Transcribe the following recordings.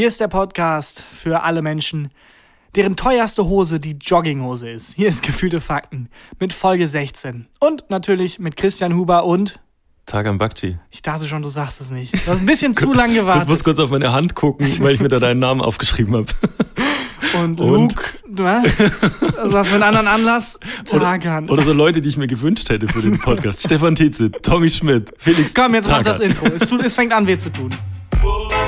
Hier ist der Podcast für alle Menschen, deren teuerste Hose die Jogginghose ist. Hier ist Gefühlte Fakten mit Folge 16. Und natürlich mit Christian Huber und. Tagan Bakci. Ich dachte schon, du sagst es nicht. Du hast ein bisschen zu lang gewartet. Ich muss kurz auf meine Hand gucken, weil ich mir da deinen Namen aufgeschrieben habe. Und, und Luke, ne? also für einen anderen Anlass, Tagan. Oder, oder, so Leute, die ich mir gewünscht hätte für den Podcast. Stefan Tietze, Tommy Schmidt, Felix Komm, jetzt Tagan. mach das Intro. Es, tut, es fängt an, weh zu tun.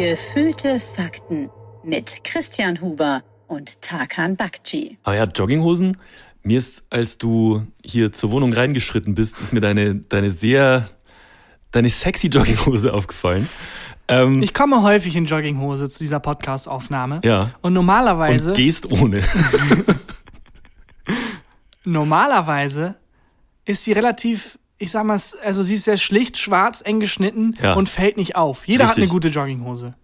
Gefühlte Fakten mit Christian Huber und Tarkan Bakci. Ah ja, Jogginghosen. Mir ist, als du hier zur Wohnung reingeschritten bist, ist mir deine, deine sehr, deine sexy Jogginghose aufgefallen. Ähm, ich komme häufig in Jogginghose zu dieser Podcast-Aufnahme. Ja. Und normalerweise. Und gehst ohne. normalerweise ist sie relativ, ich sag mal, also sie ist sehr schlicht, schwarz, eng geschnitten ja. und fällt nicht auf. Jeder Richtig. hat eine gute Jogginghose.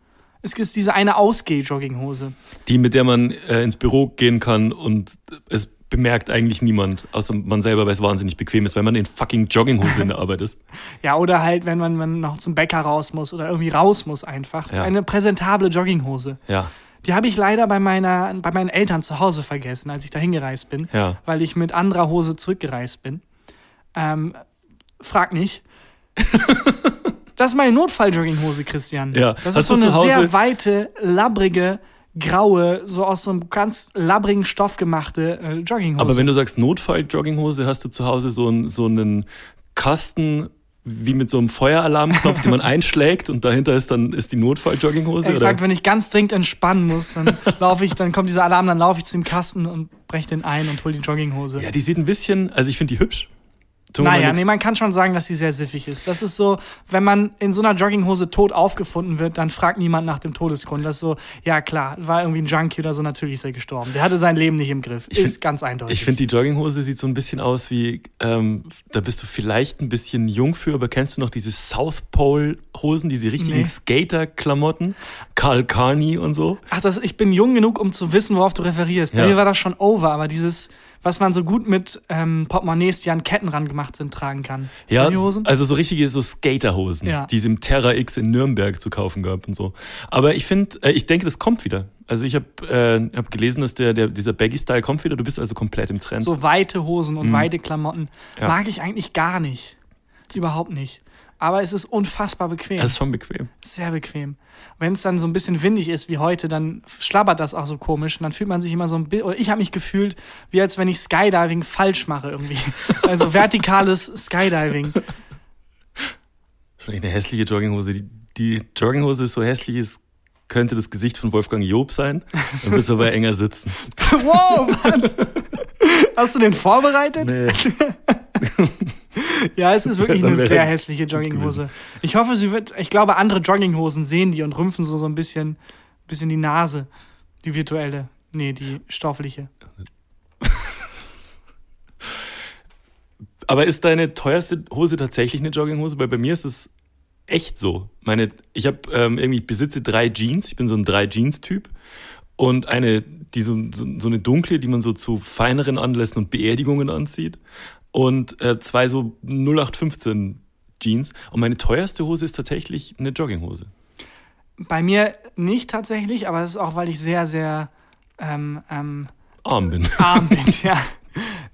Es ist diese eine Ausgeh-Jogginghose. Die, mit der man äh, ins Büro gehen kann und es bemerkt eigentlich niemand, außer man selber, weil es wahnsinnig bequem ist, weil man in fucking Jogginghose in der Arbeit ist. Ja, oder halt, wenn man, wenn man noch zum Bäcker raus muss oder irgendwie raus muss einfach. Ja. Eine präsentable Jogginghose. Ja. Die habe ich leider bei, meiner, bei meinen Eltern zu Hause vergessen, als ich da hingereist bin, ja. weil ich mit anderer Hose zurückgereist bin. Ähm, frag nicht. das ist meine Notfall-Jogginghose, Christian. Ja. Das Hast ist so eine sehr weite, labbrige, graue, so aus so einem ganz labbrigen Stoff gemachte äh, Jogginghose. Aber wenn du sagst Notfall-Jogginghose, hast du zu Hause so, ein, so einen Kasten wie mit so einem Feueralarmknopf, den man einschlägt und dahinter ist dann ist die Notfall-Jogginghose. Exakt, oder? wenn ich ganz dringend entspannen muss, dann laufe ich, dann kommt dieser Alarm, dann laufe ich zu dem Kasten und breche den ein und hole die Jogginghose. Ja, die sieht ein bisschen, also ich finde die hübsch. Naja, nee, man kann schon sagen, dass sie sehr siffig ist. Das ist so, wenn man in so einer Jogginghose tot aufgefunden wird, dann fragt niemand nach dem Todesgrund. Das ist so, ja klar, war irgendwie ein Junkie oder so, natürlich ist er gestorben. Der hatte sein Leben nicht im Griff. Ich ist find, ganz eindeutig. Ich finde, die Jogginghose sieht so ein bisschen aus wie, ähm, da bist du vielleicht ein bisschen jung für, aber kennst du noch diese South Pole-Hosen, diese richtigen nee. Skater-Klamotten? Karl Carney und so? Ach, das, ich bin jung genug, um zu wissen, worauf du referierst. Bei ja. mir war das schon over, aber dieses was man so gut mit ähm, Portemonnaies, die an Ketten ran gemacht sind, tragen kann. Ja, also so richtige so Skaterhosen, ja. die es im Terra X in Nürnberg zu kaufen gab und so. Aber ich finde, äh, ich denke, das kommt wieder. Also ich habe äh, hab gelesen, dass der, der dieser Baggy-Style kommt wieder. Du bist also komplett im Trend. So weite Hosen und mhm. weite Klamotten ja. mag ich eigentlich gar nicht. Überhaupt nicht aber es ist unfassbar bequem. Es ist schon bequem. Sehr bequem. Wenn es dann so ein bisschen windig ist wie heute, dann schlabbert das auch so komisch und dann fühlt man sich immer so ein bisschen, oder ich habe mich gefühlt, wie als wenn ich Skydiving falsch mache irgendwie. Also vertikales Skydiving. Schon eine hässliche Jogginghose. Die, die Jogginghose ist so hässlich, es könnte das Gesicht von Wolfgang Job sein. Dann wird es aber enger sitzen. wow, Mann! Hast du den vorbereitet? Nee. ja, es ist wirklich eine sehr hässliche Jogginghose. Ich hoffe, sie wird. Ich glaube, andere Jogginghosen sehen die und rümpfen so, so ein bisschen, bisschen die Nase. Die virtuelle. Nee, die stoffliche. Aber ist deine teuerste Hose tatsächlich eine Jogginghose? Weil bei mir ist es echt so. Meine, ich habe ähm, irgendwie, ich besitze drei Jeans. Ich bin so ein drei Jeans-Typ. Und eine, die so, so, so eine dunkle, die man so zu feineren Anlässen und Beerdigungen anzieht und äh, zwei so 0815 Jeans. Und meine teuerste Hose ist tatsächlich eine Jogginghose. Bei mir nicht tatsächlich, aber das ist auch, weil ich sehr, sehr ähm, ähm, arm bin. Arm bin, ja.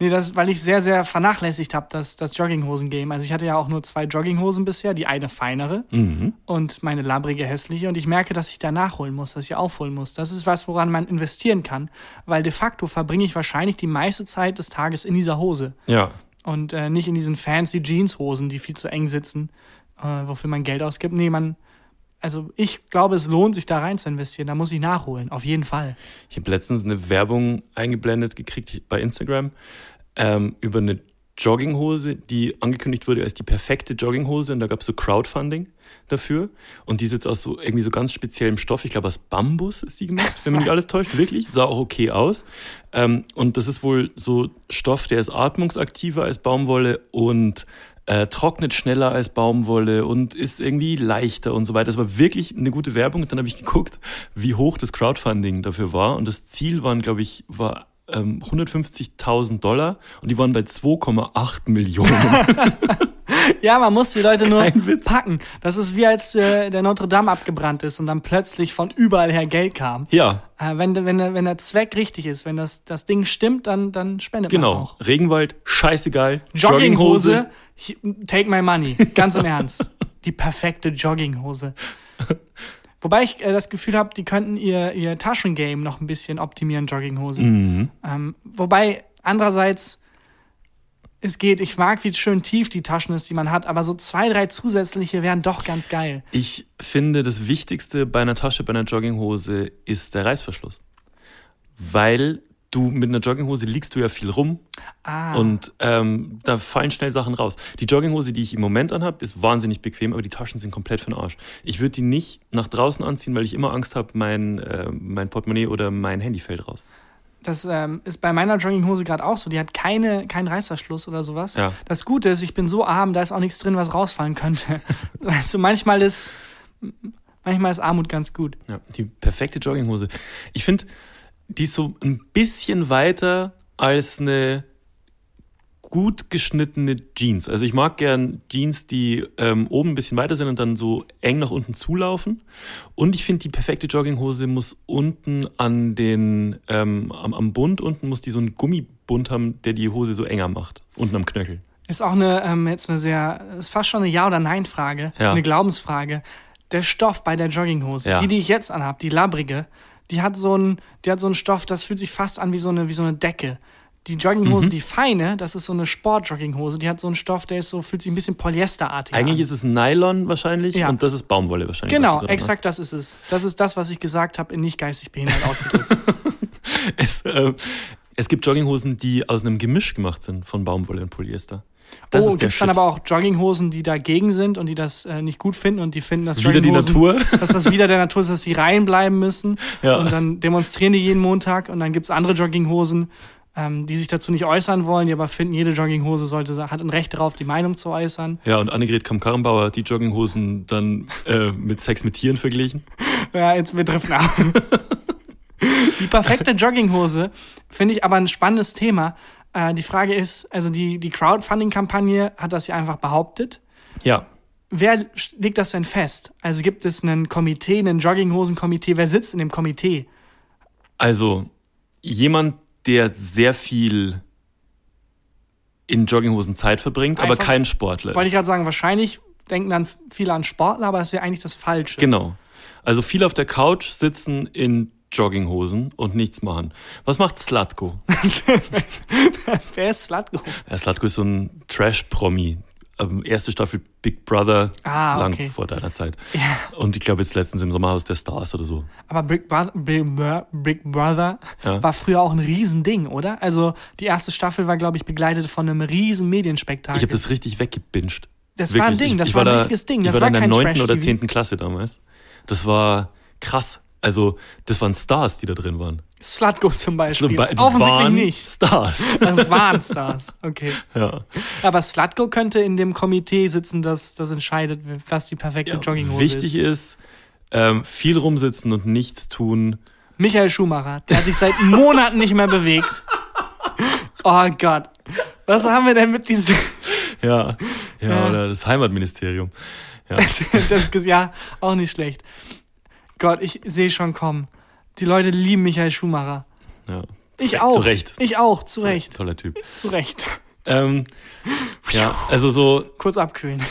Nee, das, weil ich sehr, sehr vernachlässigt habe, das, das Jogginghosen-Game. Also ich hatte ja auch nur zwei Jogginghosen bisher, die eine feinere mhm. und meine labrige hässliche. Und ich merke, dass ich da nachholen muss, dass ich aufholen muss. Das ist was, woran man investieren kann, weil de facto verbringe ich wahrscheinlich die meiste Zeit des Tages in dieser Hose. Ja. Und äh, nicht in diesen fancy Jeanshosen, die viel zu eng sitzen, äh, wofür man Geld ausgibt. Nee, man, also ich glaube, es lohnt sich da rein zu investieren. Da muss ich nachholen, auf jeden Fall. Ich habe letztens eine Werbung eingeblendet gekriegt bei Instagram ähm, über eine Jogginghose, die angekündigt wurde als die perfekte Jogginghose und da gab es so Crowdfunding dafür und die ist jetzt aus so irgendwie so ganz speziellem Stoff, ich glaube aus Bambus ist die gemacht, wenn mich nicht alles täuscht, wirklich, sah auch okay aus ähm, und das ist wohl so Stoff, der ist atmungsaktiver als Baumwolle und äh, trocknet schneller als Baumwolle und ist irgendwie leichter und so weiter. Das war wirklich eine gute Werbung. Und dann habe ich geguckt, wie hoch das Crowdfunding dafür war. Und das Ziel waren, glaube ich, war ähm, 150.000 Dollar und die waren bei 2,8 Millionen. Ja, man muss die Leute nur Witz. packen. Das ist wie als äh, der Notre Dame abgebrannt ist und dann plötzlich von überall her Geld kam. Ja, Äh, wenn, wenn, der- wenn der Zweck richtig ist, wenn das, das Ding stimmt, dann, dann spendet man genau. auch. Regenwald, scheißegal. Jogginghose, hi- take my money. Ganz im Ernst. Die perfekte Jogginghose. Wobei ich äh, das Gefühl habe, die könnten ihr, ihr Taschengame noch ein bisschen optimieren, Jogginghose. Mhm. Ähm, wobei, andererseits, es geht, ich mag, wie schön tief die Taschen ist, die man hat, aber so zwei, drei zusätzliche wären doch ganz geil. Ich finde, das Wichtigste bei einer Tasche, bei einer Jogginghose ist der Reißverschluss. Weil du mit einer Jogginghose liegst du ja viel rum Ah, und ähm, da fallen schnell Sachen raus. Die Jogginghose, die ich im Moment anhabe, ist wahnsinnig bequem, aber die Taschen sind komplett für den Arsch. Ich würde die nicht nach draußen anziehen, weil ich immer Angst habe, mein, äh, mein Portemonnaie oder mein Handy fällt raus. das ähm, ist bei meiner Jogginghose gerade auch so. Die hat keine, keinen Reißverschluss oder sowas. Ja. Das Gute ist, ich bin so arm, da ist auch nichts drin, was rausfallen könnte. weißt du, manchmal ist, manchmal ist Armut ganz gut. Ja, die perfekte Jogginghose. Ich finde, die ist so ein bisschen weiter als eine gut geschnittene Jeans. Also ich mag gern Jeans, die ähm, oben ein bisschen weiter sind und dann so eng nach unten zulaufen. Und ich finde, die perfekte Jogginghose muss unten an den, ähm, am, am Bund unten muss die so einen Gummibund haben, der die Hose so enger macht. Unten am Knöchel. Ist auch eine, ähm, jetzt eine sehr, ist fast schon eine Ja- oder Nein-Frage, Ja. eine Glaubensfrage. Der Stoff bei der Jogginghose, Ja. die, die ich jetzt anhab, die labrige, die hat so einen, die hat so einen Stoff, das fühlt sich fast an wie so eine, wie so eine Decke. Die Mhm. Jogginghose, die feine, das ist so eine Sport-Jogginghose, die hat so einen Stoff, der ist so, fühlt sich ein bisschen polyesterartig Eigentlich an. ist es Nylon wahrscheinlich Ja. und das ist Baumwolle wahrscheinlich. Genau, dran hast. exakt das ist es. Das ist das, was ich gesagt habe, in nicht geistig behindert ausgedrückt. Es, äh, es gibt Jogginghosen, die aus einem Gemisch gemacht sind von Baumwolle und Polyester. Das oh, gibt dann aber auch Jogginghosen, die dagegen sind und die das äh, nicht gut finden und die finden, dass Wieder die Natur. dass das wieder der Natur ist, dass sie rein bleiben müssen. Ja. Und dann demonstrieren die jeden Montag und dann gibt's andere Jogginghosen, ähm, die sich dazu nicht äußern wollen, die aber finden, jede Jogginghose sollte, hat ein Recht darauf, die Meinung zu äußern. Ja, und Annegret Kamm-Karrenbauer hat die Jogginghosen dann äh, mit Sex mit Tieren verglichen. Ja, jetzt wir driften ab. die perfekte Jogginghose finde ich aber ein spannendes Thema. Äh, die Frage ist, also die, die Crowdfunding-Kampagne hat das ja einfach behauptet. Ja, Wer legt das denn fest? Also gibt es einen Komitee, einen Jogginghosen-Komitee? Wer sitzt in dem Komitee? also jemand, der sehr viel in Jogginghosen Zeit verbringt, aber Einfach- kein Sportler Wollte ich gerade sagen, wahrscheinlich denken dann viele an Sportler, aber das ist ja eigentlich das Falsche. Genau. Also viel auf der Couch sitzen in Jogginghosen und nichts machen. Was macht Slatko? Wer ist Slatko? Ja, Slatko ist so ein Trash-Promi. Ähm, erste Staffel Big Brother, Ah, lang okay. vor deiner Zeit. Ja. Und ich glaube jetzt letztens im Sommerhaus der Stars oder so. Aber Big Brother, Big, Bro- Big Brother Ja. war früher auch ein Riesending, oder? Also die erste Staffel war, glaube ich, begleitet von einem riesen Medienspektakel. Ich habe das richtig weggebinged. Das war ein Ding, Ich, das ich war ein da, richtiges Ding, Ich das war, war da in der 9. oder. 10. Klasse damals. Das war krass. Also, das waren Stars, die da drin waren. Slutgo zum Beispiel. Die Offensichtlich waren nicht. Stars. Das waren Stars. Okay. ja. Aber Slutgo könnte in dem Komitee sitzen, das, das entscheidet, was die perfekte ja. Jogginghose Wichtig ist. ist, ähm, viel rumsitzen und nichts tun. Michael Schumacher, der hat sich seit Monaten nicht mehr bewegt. Oh Gott. Was haben wir denn mit diesem. Ja, ja, Ja. oder das Heimatministerium. Ja. das ist ja auch nicht schlecht. Gott, ich sehe schon kommen. Die Leute lieben Michael Schumacher. ja. Ich Zu auch. Recht. Ich auch, zu Recht. Toller Typ. Zu Recht. Ähm, ja, also so, Kurz abkühlen.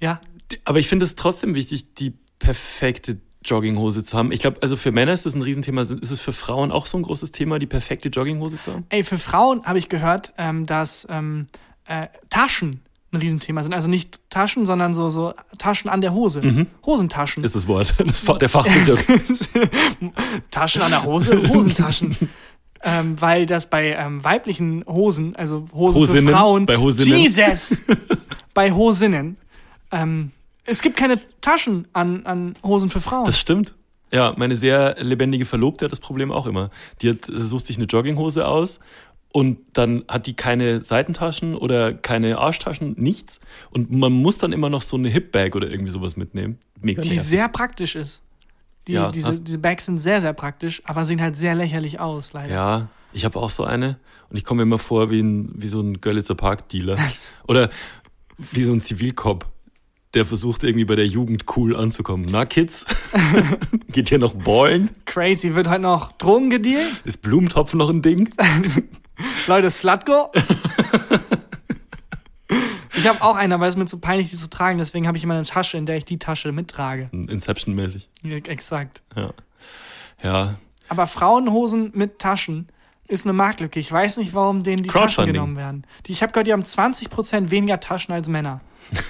Ja. aber ich finde es trotzdem wichtig, die perfekte Jogginghose zu haben. Ich glaube, also für Männer ist das ein Riesenthema. Ist es für Frauen auch so ein großes Thema, die perfekte Jogginghose zu haben? Ey, für Frauen habe ich gehört, ähm, dass ähm, äh, Taschen ein Riesenthema sind. Also nicht Taschen, sondern so, so Taschen an der Hose. Hosentaschen. Ist das Wort. Das, der Fachbegriff. Taschen an der Hose, Hosentaschen. ähm, weil das bei ähm, weiblichen Hosen, also Hosen Hosinnen, für Frauen, bei Hosinnen. Jesus, bei Hosinnen, ähm, es gibt keine Taschen an, an Hosen für Frauen. Das stimmt. Ja, meine sehr lebendige Verlobte hat das Problem auch immer. Die hat, sucht sich eine Jogginghose aus und dann hat die keine Seitentaschen oder keine Arschtaschen, nichts. Und man muss dann immer noch so eine Hipbag oder irgendwie sowas mitnehmen. Mega die sehr praktisch ist. Die, Ja, diese, diese Bags sind sehr, sehr praktisch, aber sehen halt sehr lächerlich aus, leider. Ja, ich habe auch so eine und ich komme mir immer vor wie, ein, wie so ein Görlitzer Park-Dealer. Oder wie so ein Zivilcop, der versucht irgendwie bei der Jugend cool anzukommen. Na, Kids? Geht hier noch ballen? Crazy, wird halt noch Drogen gedealt? Ist Blumentopf noch ein Ding? Leute, Slutgo? ich habe auch eine, aber es ist mir zu peinlich, die zu tragen. Deswegen habe ich immer eine Tasche, in der ich die Tasche mittrage. Inception-mäßig. Ja, exakt. Ja. Ja. Aber Frauenhosen mit Taschen ist eine Marktlücke. Ich weiß nicht, warum denen die Taschen genommen werden. Die, ich habe gehört, die haben 20% weniger Taschen als Männer.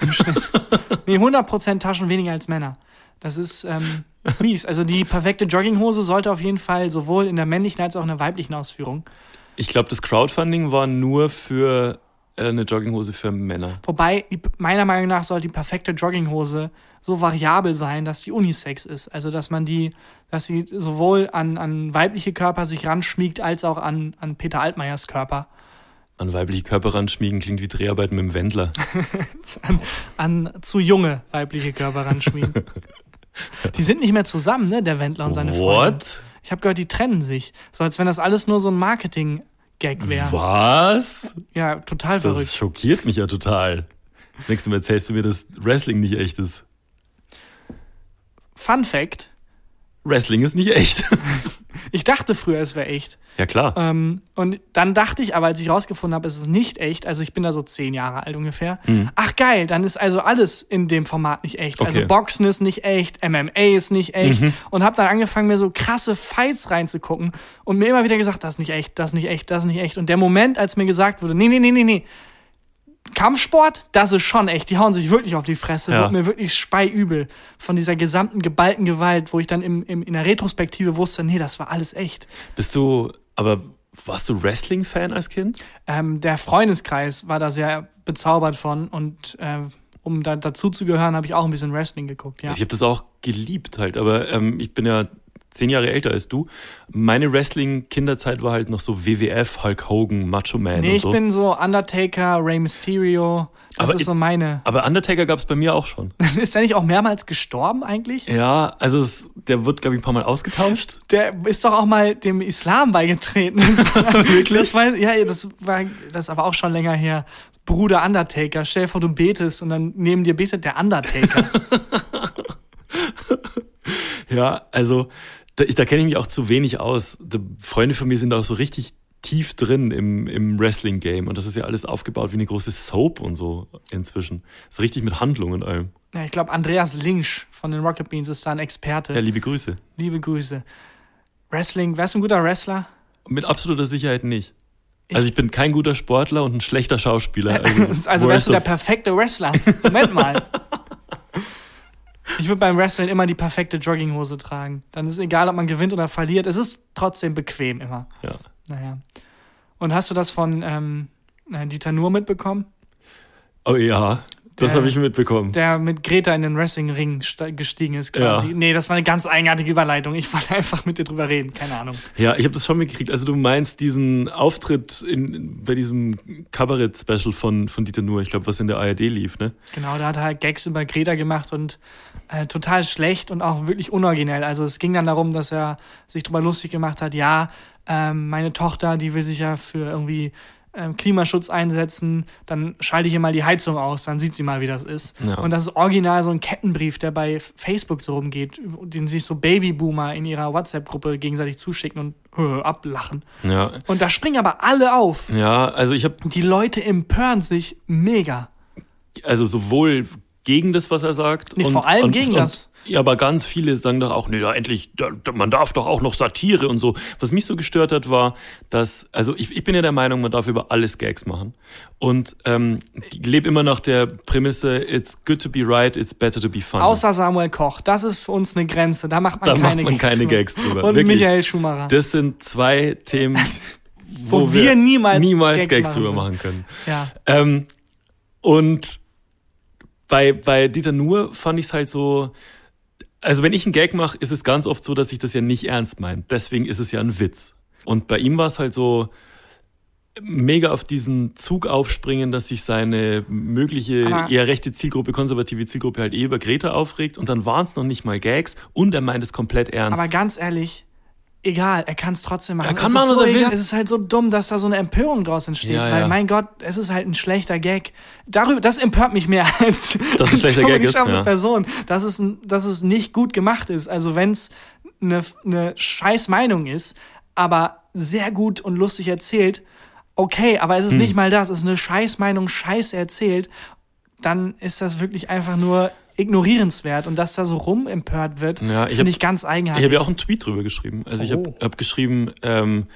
Im Schnitt. nee, 100% Taschen weniger als Männer. Das ist ähm, mies. Also die perfekte Jogginghose sollte auf jeden Fall sowohl in der männlichen als auch in der weiblichen Ausführung. Ich glaube, das Crowdfunding war nur für äh, eine Jogginghose für Männer. Wobei, meiner Meinung nach sollte die perfekte Jogginghose so variabel sein, dass die Unisex ist. Also, dass man die, dass sie sowohl an, an weibliche Körper sich ranschmiegt, als auch an, an Peter Altmaiers Körper. An weibliche Körper ranschmiegen klingt wie Dreharbeiten mit dem Wendler. An, an zu junge weibliche Körper ranschmiegen. die sind nicht mehr zusammen, ne, der Wendler und seine Freundin. What? Ich habe gehört, die trennen sich. So als wenn das alles nur so ein Marketing-Gag wäre. Was? Ja, total Das verrückt. schockiert mich ja total. Nächstes Mal erzählst du mir, dass Wrestling nicht echt ist. Fun Fact: Wrestling ist nicht echt. Ich dachte früher, es wäre echt. ja, klar. Ähm, und dann dachte ich aber, als ich rausgefunden habe, es ist nicht echt, also ich bin da so zehn Jahre alt ungefähr. Ach geil, dann ist also alles in dem Format nicht echt. Also Okay. Boxen ist nicht echt, MMA ist nicht echt. Und habe dann angefangen, mir so krasse Fights reinzugucken und mir immer wieder gesagt, das ist nicht echt, das ist nicht echt, das ist nicht echt. Und der Moment, als mir gesagt wurde, nee, nee, nee, nee, nee, Kampfsport, das ist schon echt. Die hauen sich wirklich auf die Fresse. Ja. Wird mir wirklich speiübel von dieser gesamten geballten Gewalt, wo ich dann im, im, in der Retrospektive wusste, nee, das war alles echt. Bist du, aber warst du Wrestling-Fan als Kind? Ähm, der Freundeskreis war da sehr bezaubert von und äh, um da dazu zu gehören, habe ich auch ein bisschen Wrestling geguckt. Ja. Ich habe das auch geliebt halt, aber ähm, ich bin ja zehn Jahre älter als du. Meine Wrestling-Kinderzeit war halt noch so WWF, Hulk Hogan, Macho Man Nee, und ich so. bin so Undertaker, Rey Mysterio. Das Aber ist ich- so meine. aber Undertaker gab es bei mir auch schon. Ist der nicht auch mehrmals gestorben eigentlich? Ja, also es, der wird, glaube ich, ein paar Mal ausgetauscht. Der ist doch auch mal dem Islam beigetreten. Wirklich? Das war, ja, das war das ist aber auch schon länger her. Bruder Undertaker, stell dir vor, du betest und dann neben dir betet der Undertaker. Ja, also da, ich- da kenne ich mich auch zu wenig aus. Da, Freunde von mir sind auch so richtig tief drin im, im Wrestling-Game und das ist ja alles aufgebaut wie eine große Soap und so inzwischen. Ist richtig mit Handlung und allem. ja, ich glaube, Andreas Linsch von den Rocket Beans ist da ein Experte. Ja, liebe Grüße. Liebe Grüße. Wrestling, wärst du ein guter Wrestler? Mit absoluter Sicherheit nicht. Also ich bin kein guter Sportler und ein schlechter Schauspieler. Also, so Also wärst du der perfekte Wrestler. Moment mal. Ich würde beim Wrestling immer die perfekte Jogginghose tragen. Dann ist egal, ob man gewinnt oder verliert. Es ist trotzdem bequem immer. ja. Naja. Und hast du das von ähm, äh, Dieter Nuhr mitbekommen? Oh ja, das habe ich mitbekommen. Der mit Greta in den Wrestling-Ring gestiegen ist quasi. Ja. Nee, das war eine ganz eigenartige Überleitung. Ich wollte einfach mit dir drüber reden. Keine Ahnung. Ja, ich habe das schon mitgekriegt. Also du meinst diesen Auftritt in, bei diesem Kabarett-Special von, von Dieter Nuhr, ich glaube, was in der ARD lief, ne? Genau, da hat er halt Gags über Greta gemacht und äh, total schlecht und auch wirklich unoriginell. Also es ging dann darum, dass er sich drüber lustig gemacht hat, ja, ähm, meine Tochter, die will sich ja für irgendwie ähm, Klimaschutz einsetzen, dann schalte ich ihr mal die Heizung aus, dann sieht sie mal, wie das ist. Ja. Und das ist original so ein Kettenbrief, der bei Facebook so rumgeht, den sich so Babyboomer in ihrer WhatsApp-Gruppe gegenseitig zuschicken und äh, ablachen. Ja, Und da springen aber alle auf. ja also ich habe Die Leute empören sich mega. also sowohl gegen das, was er sagt. Nee, vor allem gegen das. Ja, aber ganz viele sagen doch auch, nee, da endlich, da, man darf doch auch noch Satire und so. Was mich so gestört hat, war, dass, also ich, ich bin ja der Meinung, man darf über alles Gags machen. Und ähm, lebe immer nach der Prämisse, it's good to be right, it's better to be funny. Außer Samuel Koch. Das ist für uns eine Grenze. Da macht man Da macht keine man Gags keine. Gags drüber. Und Wirklich. Michael Schumacher. Das sind zwei Themen, wo, Wo wir niemals niemals Gags Gags, machen drüber machen können. ja. Ähm, und bei, bei Dieter Nuhr fand ich es halt so, also wenn ich einen Gag mache, ist es ganz oft so, dass ich das ja nicht ernst meine. Deswegen ist es ja ein Witz. Und bei ihm war es halt so mega auf diesen Zug aufspringen, dass sich seine mögliche Aber- eher rechte Zielgruppe, konservative Zielgruppe halt eh über Greta aufregt und dann waren es noch nicht mal Gags und er meint es komplett ernst. Aber ganz ehrlich, egal, er kann es trotzdem machen. Er kann es machen, ist was so er will. Es ist halt so dumm, dass da so eine Empörung draus entsteht, Ja, weil ja. mein Gott, es ist halt ein schlechter Gag. Darüber, das empört mich mehr als Dass ein schlechter Gag ist, ja. Person, dass es, dass es nicht gut gemacht ist. Also wenn es eine, eine scheiß Meinung ist, aber sehr gut und lustig erzählt, okay, aber Hm. es ist nicht mal das, es ist eine scheiß Meinung, scheiße erzählt, dann ist das wirklich einfach nur ignorierenswert und dass da so rumempört wird, Ja, ich finde ich ganz Ich eigenartig. habe ja auch einen Tweet drüber geschrieben. Also ich habe Oh. hab geschrieben, ähm,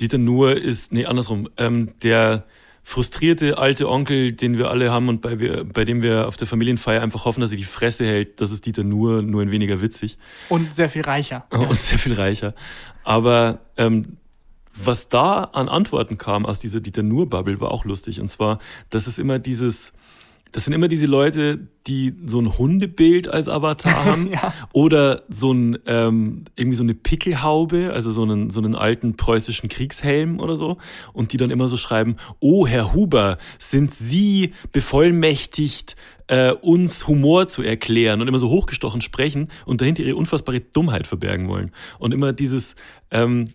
Dieter Nuhr ist, nee, andersrum, ähm, der frustrierte alte Onkel, den wir alle haben und bei, wir, bei dem wir auf der Familienfeier einfach hoffen, dass er die Fresse hält, das ist Dieter Nuhr, nur ein weniger witzig und sehr viel reicher. und sehr viel reicher. Aber ähm, was da an Antworten kam aus dieser Dieter Nuhr-Bubble, war auch lustig. Und zwar, dass es immer dieses, das sind immer diese Leute, die so ein Hundebild als Avatar haben Ja. oder so ein ähm, irgendwie so eine Pickelhaube, also so einen so einen alten preußischen Kriegshelm oder so und die dann immer so schreiben: Oh Herr Huber, sind Sie bevollmächtigt? Äh, uns Humor zu erklären und immer so hochgestochen sprechen und dahinter ihre unfassbare Dummheit verbergen wollen. Und immer dieses, ähm,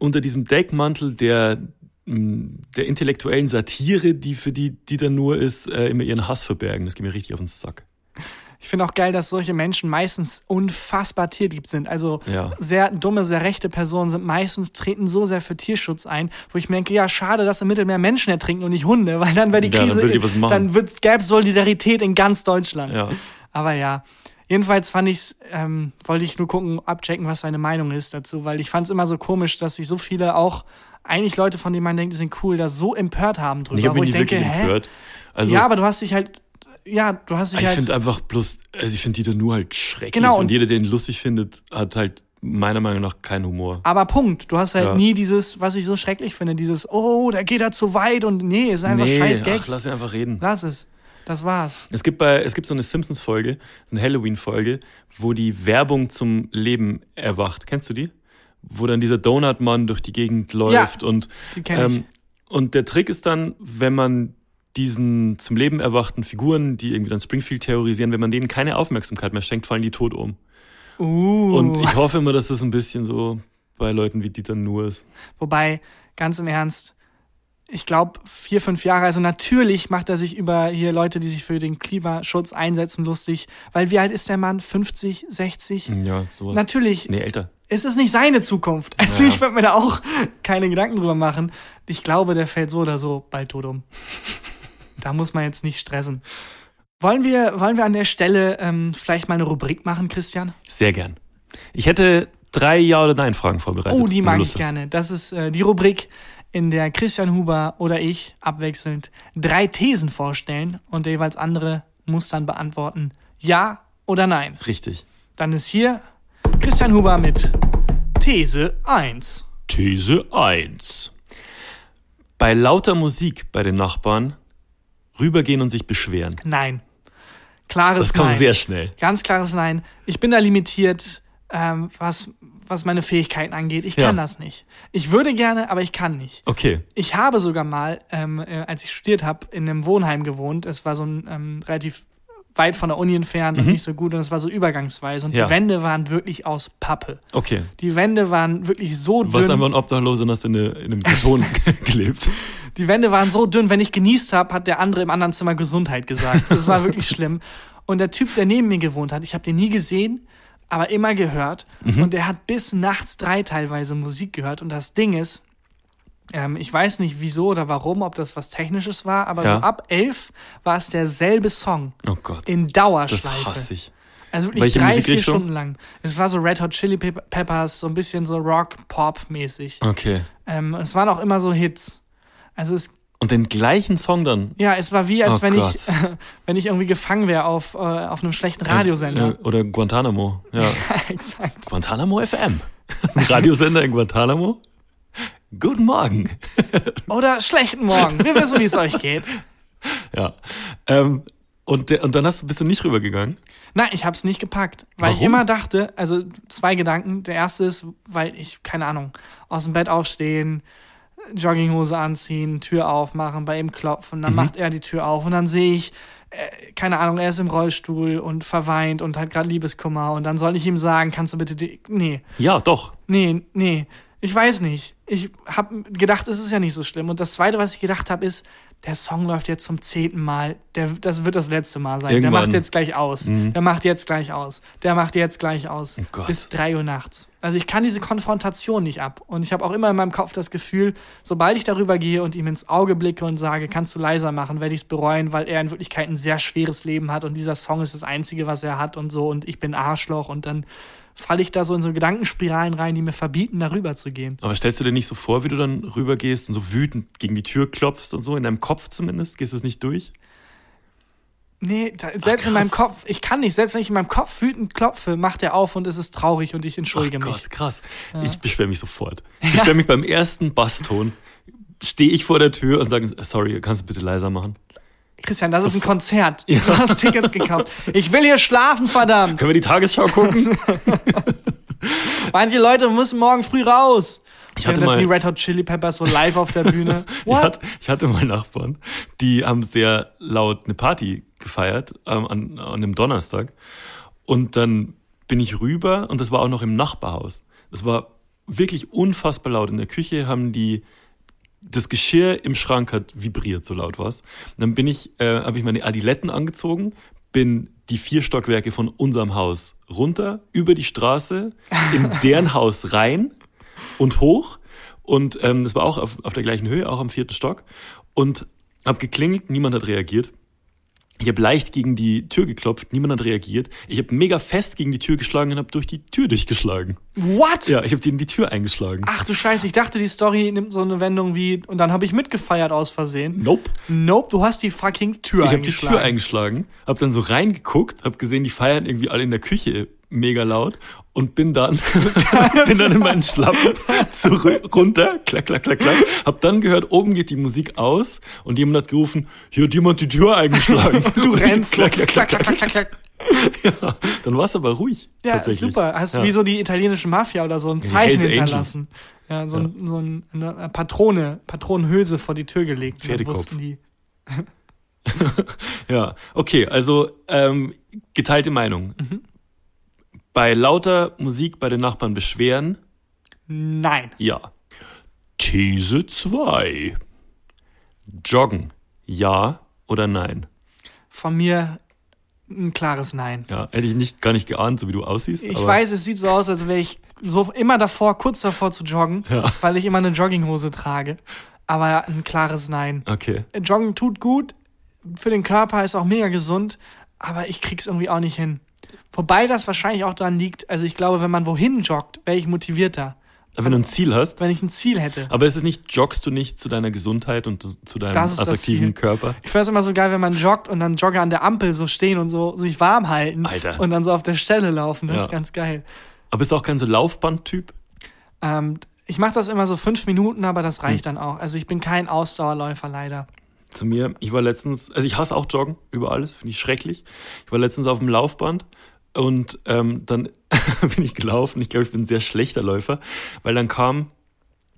unter diesem Deckmantel der, der intellektuellen Satire, die für die, die dann nur ist, äh, immer ihren Hass verbergen. Das geht mir richtig auf den Sack. Ich finde auch geil, dass solche Menschen meistens unfassbar tierlieb sind. Also Ja. sehr dumme, sehr rechte Personen sind meistens, treten so sehr für Tierschutz ein, wo ich mir denke, ja, schade, dass im Mittelmeer Menschen ertrinken und nicht Hunde, weil dann wäre die Ja, dann Krise, dann wird, gäbe es Solidarität in ganz Deutschland. Ja. Aber ja. Jedenfalls fand ich's, ähm, wollte ich nur gucken, abchecken, was seine Meinung ist dazu, weil ich fand es immer so komisch, dass sich so viele auch, eigentlich Leute, von denen man denkt, die sind cool, da so empört haben drüber. Ich habe mich ich nicht denke, wirklich empört. Also, ja, aber du hast dich halt, ja, du hast dich ich halt. finde einfach bloß, also ich finde Dieter nur halt schrecklich. Genau, und, jeder, der ihn lustig findet, hat halt meiner Meinung nach keinen Humor. Aber Punkt. Du hast halt Ja. nie dieses, was ich so schrecklich finde, dieses, oh, da geht er zu weit und nee, ist einfach scheiß Gags. ach, lass ihn einfach reden. Lass es. Das war's. Es gibt, bei, es gibt so eine Simpsons-Folge, eine Halloween-Folge, wo die Werbung zum Leben erwacht. Kennst du die? Wo dann dieser Donut-Mann durch die Gegend läuft und Die kenn ich. ähm, und der Trick ist dann, wenn man diesen zum Leben erwachten Figuren, die irgendwie dann Springfield terrorisieren, wenn man denen keine Aufmerksamkeit mehr schenkt, fallen die tot um. Uh. Und ich hoffe immer, dass das ein bisschen so bei Leuten wie Dieter Nuhr ist. Wobei, ganz im Ernst, ich glaube, vier, fünf Jahre, also natürlich macht er sich über hier Leute, die sich für den Klimaschutz einsetzen, lustig. Weil wie alt ist der Mann? 50, 60? Ja, sowas. Natürlich, Nee, älter. Es ist nicht seine Zukunft. Also Ja. ich würde mir da auch keine Gedanken drüber machen. Ich glaube, der fällt so oder so bald tot um. da muss man jetzt nicht stressen. Wollen wir, wollen wir an der Stelle ähm, vielleicht mal eine Rubrik machen, Christian? Sehr gern. Ich hätte drei Ja- oder Nein-Fragen vorbereitet. Oh, die mag ich hast. gerne. Das ist äh, die Rubrik, in der Christian Huber oder ich abwechselnd drei Thesen vorstellen und der jeweils andere muss dann beantworten, ja oder nein. Richtig. Dann ist hier Christian Huber mit These 1. These 1. Bei lauter Musik bei den Nachbarn rübergehen und sich beschweren. Nein. Klares Das kommt Nein. sehr schnell. Ganz klares Nein. Ich bin da limitiert, ähm, was, was meine Fähigkeiten angeht. Ich Ja. kann das nicht. Ich würde gerne, aber ich kann nicht. Okay. Ich habe sogar mal, ähm, äh, als ich studiert habe, in einem Wohnheim gewohnt. Es war so ein ähm, relativ weit von der Uni entfernt und nicht so gut und es war so übergangsweise. Und Mhm. Ja. die Wände waren wirklich aus Pappe. Okay. Die Wände waren wirklich so Du warst dünn. einfach ein Obdachloser und hast in, eine, in einem Karton gelebt. Die Wände waren so dünn, wenn ich genießt habe, hat der andere im anderen Zimmer Gesundheit gesagt. Das war wirklich schlimm. Und der Typ, der neben mir gewohnt hat, ich habe den nie gesehen, aber immer gehört. Mhm. Und der hat bis nachts drei teilweise Musik gehört. Und das Ding ist, ähm, ich weiß nicht wieso oder warum, ob das was Technisches war, aber Ja. so ab elf war es derselbe Song Oh Gott. in Das Dauerschleife. hasse ich. Also wirklich Welche drei, vier Musikrichtung? Stunden lang. Es war so Red Hot Chili Pep- Peppers, so ein bisschen so Rock-Pop-mäßig. Okay. Ähm, es waren auch immer so Hits. Also es Und den gleichen Song dann? Ja, es war wie, als Oh wenn ich, wenn ich irgendwie gefangen wäre auf, äh, auf einem schlechten Radiosender. Äh, oder Guantanamo. Ja. Exakt. Guantanamo FM. Radiosender in Guantanamo? Guten Morgen. Oder schlechten Morgen. Wir wissen, wie es euch geht. Ja. Ähm, und, der, und dann hast, du- bist du nicht rübergegangen? Nein, ich habe es nicht gepackt, weil ich Warum? immer dachte, also zwei Gedanken. Der erste ist, weil ich, keine Ahnung, aus dem Bett aufstehen, Jogginghose anziehen, Tür aufmachen, bei ihm klopfen, Mhm. dann macht er die Tür auf und dann sehe ich, äh, keine Ahnung, er ist im Rollstuhl und verweint und hat gerade Liebeskummer und dann soll ich ihm sagen, kannst du bitte, die, nee, Ja, doch. nee, nee, ich weiß nicht. Ich habe gedacht, es ist ja nicht so schlimm. Und das Zweite, was ich gedacht habe, ist, der Song läuft jetzt zum zehnten Mal. Der, das wird das letzte Mal sein. Der Irgendwann. macht jetzt gleich aus. Der macht jetzt gleich aus. Der macht jetzt gleich aus. Oh. Bis drei Uhr nachts. Also ich kann diese Konfrontation nicht ab. Und ich habe auch immer in meinem Kopf das Gefühl, sobald ich darüber gehe und ihm ins Auge blicke und sage, kannst du leiser machen, werde ich es bereuen, weil er in Wirklichkeit ein sehr schweres Leben hat und dieser Song ist das Einzige, was er hat und so und ich bin Arschloch und dann falle ich da so in so Gedankenspiralen rein, die mir verbieten, darüber zu gehen. Aber stellst du dir nicht so vor, wie du dann rübergehst und so wütend gegen die Tür klopfst und so, in deinem Kopf zumindest? Gehst du es nicht durch? Nee, da, selbst krass. in meinem Kopf, ich kann nicht, selbst wenn ich in meinem Kopf wütend klopfe, macht er auf und es ist traurig und ich entschuldige Ach mich. Gott, krass. Ich beschwere mich sofort. Ich beschwere mich beim ersten Basston. Stehe ich vor der Tür und sage, sorry, kannst du bitte leiser machen? Christian, das ist ein Konzert. Du hast Tickets gekauft. Ich will hier schlafen, verdammt. Können wir die Tagesschau gucken? Manche Leute müssen morgen früh raus. Ich hatte das mal- die Red Hot Chili Peppers so live auf der Bühne. Ich What? hatte, ich hatte mal Nachbarn, die haben sehr laut eine Party gefeiert ähm, an, an einem Donnerstag. Und dann bin ich rüber und das war auch noch im Nachbarhaus. Das war wirklich unfassbar laut. In der Küche haben die das Geschirr im Schrank hat vibriert, so laut war's. Und Dann bin ich, äh, habe ich meine Adiletten angezogen, bin die vier Stockwerke von unserem Haus runter, über die Straße, in deren Haus rein und hoch. Und ähm, das war auch auf, auf der gleichen Höhe, auch am vierten Stock. Und habe geklingelt, niemand hat reagiert. Ich habe leicht gegen die Tür geklopft, niemand hat reagiert. Ich habe mega fest gegen die Tür geschlagen und habe durch die Tür durchgeschlagen. What? Ja, ich habe die in die Tür eingeschlagen. Ach du Scheiße, ich dachte, die Story nimmt so eine Wendung wie, und dann habe ich mitgefeiert aus Versehen. Nope. Nope, du hast die fucking Tür Ich habe die eingeschlagen. Tür eingeschlagen, habe dann so reingeguckt, habe gesehen, die feiern irgendwie alle in der Küche mega laut und bin dann bin dann in meinen Schlappen zurück runter, klack klack klack klack, hab dann gehört, oben geht die Musik aus und jemand hat gerufen, hier hat jemand die Tür eingeschlagen. Du rennst. klack klack klack klack, klack. klack, klack. Ja, dann war es aber ruhig Ja, tatsächlich. super. Hast du ja. wie so die italienische Mafia oder so ein Zeichen Hells hinterlassen. Ja, so, Ein, so ein, eine Patrone, Patronenhülse vor die Tür gelegt. Pferdekopf. wussten die, Ja, okay, also ähm, geteilte Meinung. Mhm. Bei lauter Musik bei den Nachbarn beschweren, Nein. Ja. These 2. Joggen. Ja oder nein? Von mir ein klares Nein. Ja, hätte ich nicht, gar nicht geahnt, so wie du aussiehst. Ich weiß, es sieht so aus, als wäre ich so immer davor, kurz davor zu joggen, Ja. weil ich immer eine Jogginghose trage. Aber ein klares Nein. Okay. Joggen tut gut, für den Körper ist auch mega gesund, aber ich krieg's irgendwie auch nicht hin. Wobei das wahrscheinlich auch daran liegt, also ich glaube, wenn man wohin joggt, wäre ich motivierter, Aber wenn du ein Ziel hast, wenn ich ein Ziel hätte. aber ist es nicht, joggst du nicht zu deiner Gesundheit und zu deinem attraktiven. Körper? Ich finde es immer so geil, wenn man joggt und dann Jogger an der Ampel so stehen und so sich warm halten Alter. und dann so auf der Stelle laufen. Das Ja. ist ganz geil. Aber bist du auch kein so Laufband-Typ? Ähm, ich mache das immer so fünf Minuten, aber das reicht Hm. dann auch. Also ich bin kein Ausdauerläufer leider. Zu mir, ich war letztens, also ich hasse auch Joggen über alles, finde ich schrecklich. Ich war letztens auf dem Laufband und ähm, dann bin ich gelaufen. Ich glaube, ich bin ein sehr schlechter Läufer, weil dann kam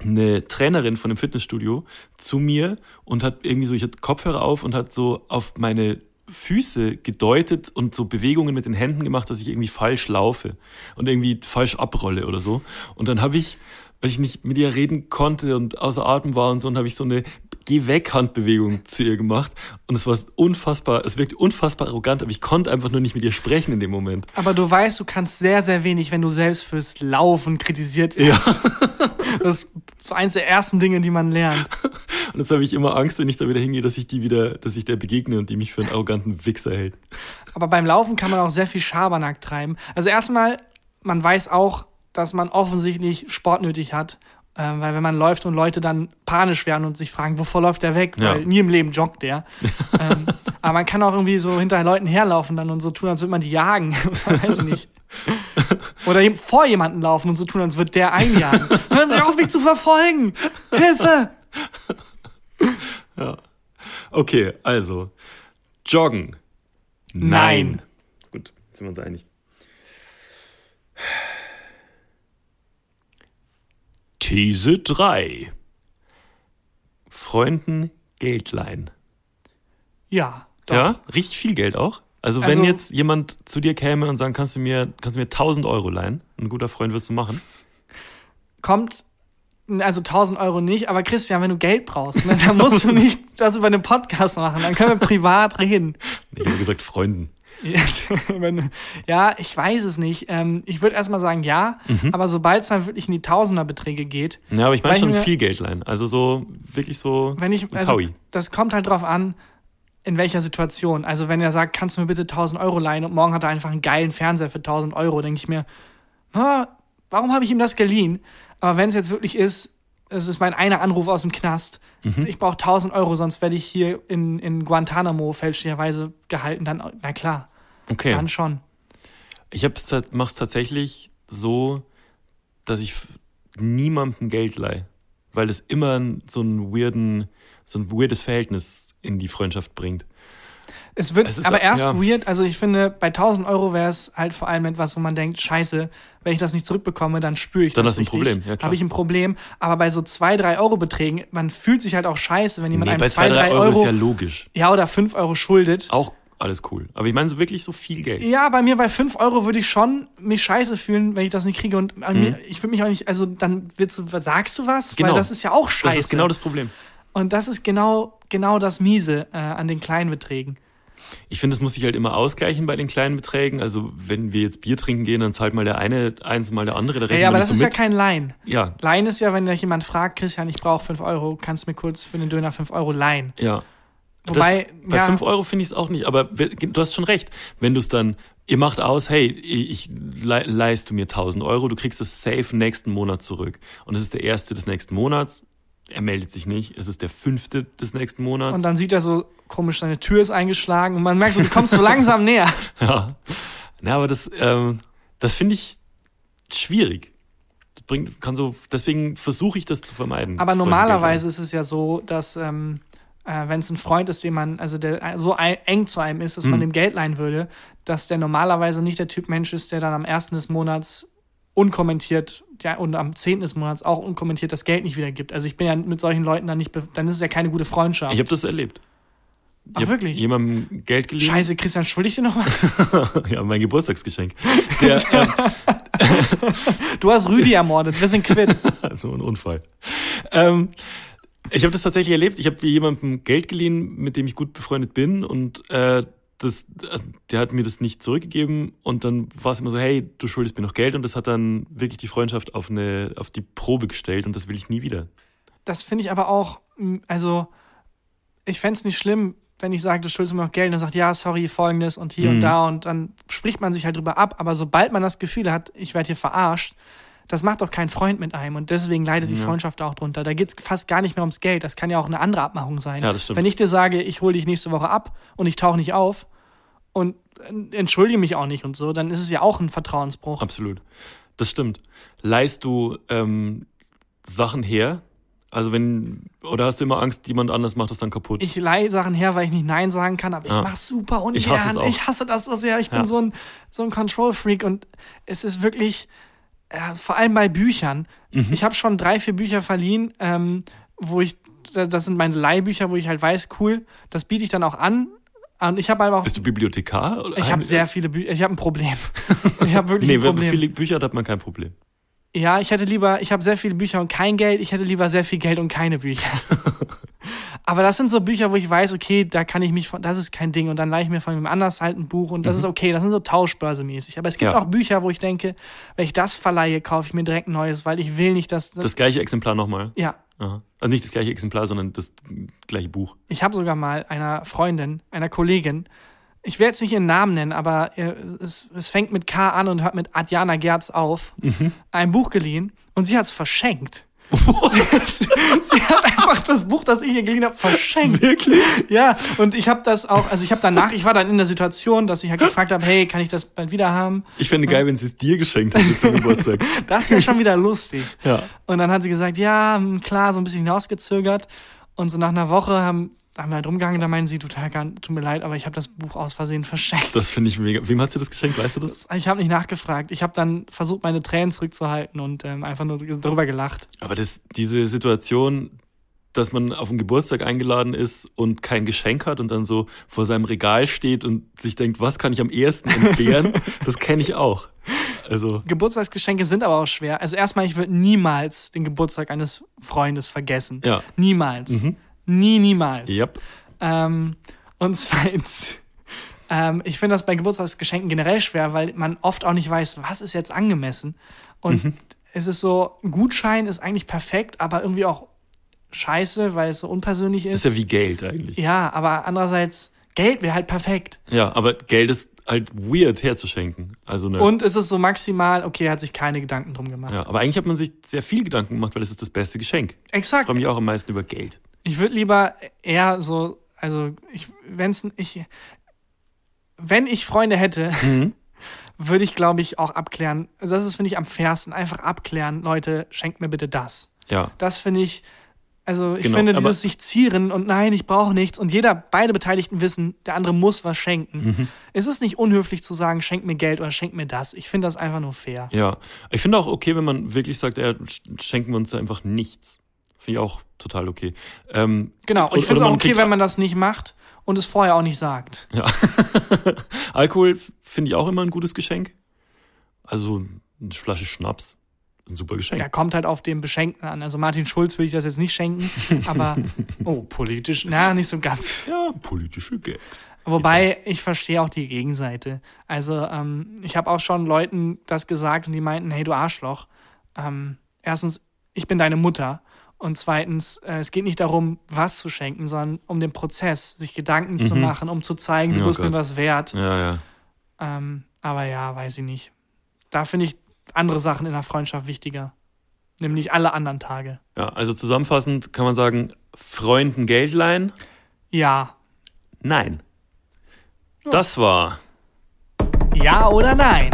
eine Trainerin von dem Fitnessstudio zu mir und hat irgendwie so, ich hatte Kopfhörer auf und hat so auf meine Füße gedeutet und so Bewegungen mit den Händen gemacht, dass ich irgendwie falsch laufe und irgendwie falsch abrolle oder so. Und dann habe ich, weil ich nicht mit ihr reden konnte und außer Atem war und so, und habe ich so eine Geh weg Handbewegung zu ihr gemacht und es war unfassbar, es wirkte unfassbar arrogant, aber ich konnte einfach nur nicht mit ihr sprechen in dem Moment. Aber du weißt, du kannst sehr, sehr wenig, wenn du selbst fürs Laufen kritisiert wirst. Ja. Das ist eins der ersten Dinge, die man lernt. Und jetzt habe ich immer Angst, wenn ich da wieder hingehe, dass ich die wieder, dass ich der begegne und die mich für einen arroganten Wichser hält. Aber beim Laufen kann man auch sehr viel Schabernack treiben. Also erstmal, man weiß auch, dass man offensichtlich Sport nötig hat. Ähm, weil wenn man läuft und Leute dann panisch werden und sich fragen, wovor läuft der weg? Ja. Weil nie im Leben joggt der. ähm, aber man kann auch irgendwie so hinter Leuten herlaufen dann und so tun, als würde man die jagen. weiß ich nicht. Oder vor jemanden laufen und so tun, als würde der einjagen. Hören Sie auf, mich zu verfolgen! Hilfe! Okay, also joggen. Nein. Gut, sind wir uns einig. These 3. Freunden Geld leihen. Ja, Doch. Ja, richtig viel Geld auch. Also wenn Also- jetzt jemand zu dir käme und sagen, kannst du mir, kannst du mir 1000 Euro leihen? Ein guter Freund wirst du machen. Kommt, also 1000 Euro nicht, aber Christian, wenn du Geld brauchst, ne, dann musst du nicht das über einen Podcast machen, dann können wir privat reden. Ich habe gesagt Freunden. Ja, ich weiß es nicht. Ähm, ich würde erstmal sagen, ja, Mhm. aber sobald es dann wirklich in die Tausenderbeträge geht, Ja, aber ich meine schon ich mir- viel Geld leihen. Also so, wirklich so wenn ich, also, das kommt halt drauf an, in welcher Situation. Also wenn er sagt, kannst du mir bitte 1000 Euro leihen und morgen hat er einfach einen geilen Fernseher für 1000 Euro, denke ich mir, "Ah, warum habe ich ihm das geliehen? Aber wenn es jetzt wirklich ist, es ist mein einer Anruf aus dem Knast, Mhm. ich brauche 1000 Euro, sonst werde ich hier in, in Guantanamo fälschlicherweise gehalten, dann, na klar, Okay. dann schon. Ich mache es tatsächlich so, dass ich niemandem Geld leihe. Weil das immer so einen weirden, so ein weirdes Verhältnis in die Freundschaft bringt. Es wird Es aber erst ja. weird, also ich finde, bei 1000 Euro wäre es halt vor allem etwas, wo man denkt, scheiße, wenn ich das nicht zurückbekomme, dann spüre ich Dann das hast du ein. Problem, ja. Habe ich ein Problem. Aber bei so 2, 3 Euro Beträgen, man fühlt sich halt auch scheiße, wenn jemand Nee, einem bei 2, 2, 3 3 Euro, Euro, ist ja logisch. ja, oder 5 Euro schuldet. Auch alles cool. Aber ich meine so wirklich so viel Geld. Ja, bei mir bei 5 Euro würde ich schon mich scheiße fühlen, wenn ich das nicht kriege. Und an mir, ich würde mich auch nicht, also dann willst du, sagst du was? Mhm. Genau. Weil das ist ja auch scheiße. Das ist genau das Problem. Und das ist genau, genau das Miese äh, an den kleinen Beträgen. Ich finde, es muss sich halt immer ausgleichen bei den kleinen Beträgen. Also wenn wir jetzt Bier trinken gehen, dann zahlt mal der eine eins und mal der andere. Da Ja, ja aber das so ist ja mit. kein Leihen. Ja, Leihen ist ja, wenn da jemand fragt, Christian, ich brauche 5 Euro, kannst du mir kurz für den Döner 5 Euro leihen? ja. Wobei, das, bei ja, 5 Euro finde ich es auch nicht, aber du hast schon recht. Wenn du es dann, ihr macht aus, hey, ich le leist du mir 1000 Euro, du kriegst das safe nächsten Monat zurück. Und es ist der erste des nächsten Monats. Er meldet sich nicht. Es ist der fünfte des nächsten Monats. und dann sieht er so komisch, seine Tür ist eingeschlagen und man merkt so, du kommst so langsam näher. Ja. Na, aber das, ähm, das finde ich schwierig. Das bringt, kann so, deswegen versuche ich das zu vermeiden. Aber normalerweise ist es ja so, dass ähm, äh, wenn es ein Freund ist, den man, also der so eng zu einem ist, dass man Mhm. dem Geld leihen würde, dass der normalerweise nicht der Typ Mensch ist, der dann am ersten des Monats unkommentiert ja, und am zehnten des Monats auch unkommentiert das Geld nicht wiedergibt. Also ich bin ja mit solchen Leuten dann nicht, dann ist es ja keine gute Freundschaft. Ich habe das erlebt. Ach, ich wirklich? jemandem Geld geliehen. Scheiße, Christian, schuldig dir noch was? ja, mein Geburtstagsgeschenk. Der, ähm, Du hast Rüdi ermordet, wir sind quitt. so ein Unfall. Ähm, ich habe das tatsächlich erlebt. Ich habe jemandem Geld geliehen, mit dem ich gut befreundet bin und äh, das, der hat mir das nicht zurückgegeben und dann war es immer so, hey, du schuldest mir noch Geld und das hat dann wirklich die Freundschaft auf eine auf die Probe gestellt und das will ich nie wieder. Das finde ich aber auch, also ich fände es nicht schlimm, wenn ich sage, du schuldest mir noch Geld und er sagt, ja, sorry, folgendes und hier und Mhm. da und dann spricht man sich halt drüber ab. Aber sobald man das Gefühl hat, ich werde hier verarscht, das macht doch kein Freund mit einem und deswegen leidet die Ja. Freundschaft auch drunter. Da geht es fast gar nicht mehr ums Geld. Das kann ja auch eine andere Abmachung sein. Ja, das stimmt. Wenn ich dir sage, ich hole dich nächste Woche ab und ich tauche nicht auf und entschuldige mich auch nicht und so, dann ist es ja auch ein Vertrauensbruch. Absolut. Das stimmt. Leihst du ähm, Sachen her? Also wenn, oder hast du immer Angst, jemand anders macht das dann kaputt? ich leihe Sachen her, weil ich nicht Nein sagen kann, aber ich Ja. mach's super ungern. Ich hasse. Ich hasse das so sehr. Ich bin Ja. so ein, so ein Control-Freak und es ist wirklich, ja, vor allem bei Büchern. Mhm. Ich habe schon drei, vier Bücher verliehen, ähm, wo ich, das sind meine Leihbücher, wo ich halt weiß, cool, das biete ich dann auch an. Und ich habe aber auch, Bist du Bibliothekar? Oder? ich habe sehr viele Bücher, ich habe ein Problem. ich habe wirklich Nee, ein wenn man Problem. viele Bücher hat, hat man kein Problem. Ja, ich hätte lieber, ich habe sehr viele Bücher und kein Geld, ich hätte lieber sehr viel Geld und keine Bücher. Aber das sind so Bücher, wo ich weiß, okay, da kann ich mich von, das ist kein Ding und dann leihe ich mir von jemand anders halt ein Buch und das ist okay, das sind so Tauschbörsemäßig. Aber es gibt Mhm. Ja. auch Bücher, wo ich denke, wenn ich das verleihe, kaufe ich mir direkt ein neues, weil ich will nicht, dass das, Das gleiche Exemplar nochmal. ja, Aha. Also nicht das gleiche Exemplar, sondern das gleiche Buch. ich habe sogar mal einer Freundin, einer Kollegin, ich werde jetzt nicht ihren Namen nennen, aber äh, es, es fängt mit K an und hört mit Adjana Gerz auf, Mhm. ein Buch geliehen und sie hat es verschenkt. Sie, sie hat einfach das Buch, das ich ihr geliehen habe, verschenkt. Wirklich? Ja, und ich habe das auch, also ich habe danach, ich war dann in der Situation, dass ich halt gefragt habe, hey, kann ich das bald wieder haben? Ich fände geil, wenn sie es dir geschenkt hätte zum Geburtstag. Das wäre schon wieder lustig. Ja. Und dann hat sie gesagt, ja, hm, klar, so ein bisschen hinausgezögert. Und so nach einer Woche haben, haben wir halt rumgegangen, da meinen sie, total, tut mir leid, aber ich habe das Buch aus Versehen verschenkt. Das finde ich mega. Wem hat sie das geschenkt? Weißt du das? Ich habe nicht nachgefragt. Ich habe dann versucht, meine Tränen zurückzuhalten und ähm, einfach nur darüber gelacht. Aber das, diese Situation, dass man auf einen Geburtstag eingeladen ist und kein Geschenk hat und dann so vor seinem Regal steht und sich denkt, was kann ich am ehesten entbehren? das kenne ich auch. Also, Geburtstagsgeschenke sind aber auch schwer. Also erstmal, ich würde niemals den Geburtstag eines Freundes vergessen. ja. Niemals. Mhm. Nie, niemals. Yep. Ähm, und zweitens, ähm, ich finde das bei Geburtstagsgeschenken generell schwer, weil man oft auch nicht weiß, was ist jetzt angemessen. Und Mhm. es ist so, ein Gutschein ist eigentlich perfekt, aber irgendwie auch scheiße, weil es so unpersönlich ist. ist ja wie Geld eigentlich. ja, aber andererseits, Geld wäre halt perfekt. Ja, aber Geld ist halt weird herzuschenken. Also eine, Und es ist so maximal, okay, hat sich keine Gedanken drum gemacht. ja, aber eigentlich hat man sich sehr viel Gedanken gemacht, weil es ist das beste Geschenk. Ich Exakt. freue mich auch am meisten über Geld. Ich würde lieber eher so, also ich, wenn's, ich, wenn ich Freunde hätte, Mhm. würde ich, glaube ich, auch abklären. Also das ist, finde ich, am fairsten. Einfach abklären, Leute, schenkt mir bitte das. Ja. Das finde ich, also ich Genau, finde dieses sich zieren und nein, ich brauche nichts und jeder, beide Beteiligten wissen, der andere muss was schenken. Mhm. Es ist nicht unhöflich zu sagen, schenk mir Geld oder schenk mir das. Ich finde das einfach nur fair. Ja. Ich finde auch okay, wenn man wirklich sagt, ja, sch- schenken wir uns einfach nichts. Finde ich auch total okay. Ähm, Genau, und ich finde es auch okay, wenn man das nicht macht und es vorher auch nicht sagt. Ja. Alkohol finde ich auch immer ein gutes Geschenk. Also eine Flasche Schnaps ist ein super Geschenk. Ja, kommt halt auf den Beschenkten an. Also Martin Schulz würde ich das jetzt nicht schenken, aber oh, politisch, na, nicht so ganz. Ja, politische Gags. Wobei ich verstehe auch die Gegenseite. Also ähm, ich habe auch schon Leuten das gesagt und die meinten, hey du Arschloch. Ähm, erstens, ich bin deine Mutter. Und zweitens, äh, es geht nicht darum, was zu schenken, sondern um den Prozess, sich Gedanken zu Mhm. machen, um zu zeigen, du Oh bist mir Gott. was wert. Ja, ja. Ähm, aber ja, weiß ich nicht. Da finde ich andere Sachen in der Freundschaft wichtiger. Nämlich alle anderen Tage. Ja, also zusammenfassend kann man sagen, Freunden Geld leihen? Ja. Nein. Das war Ja oder nein?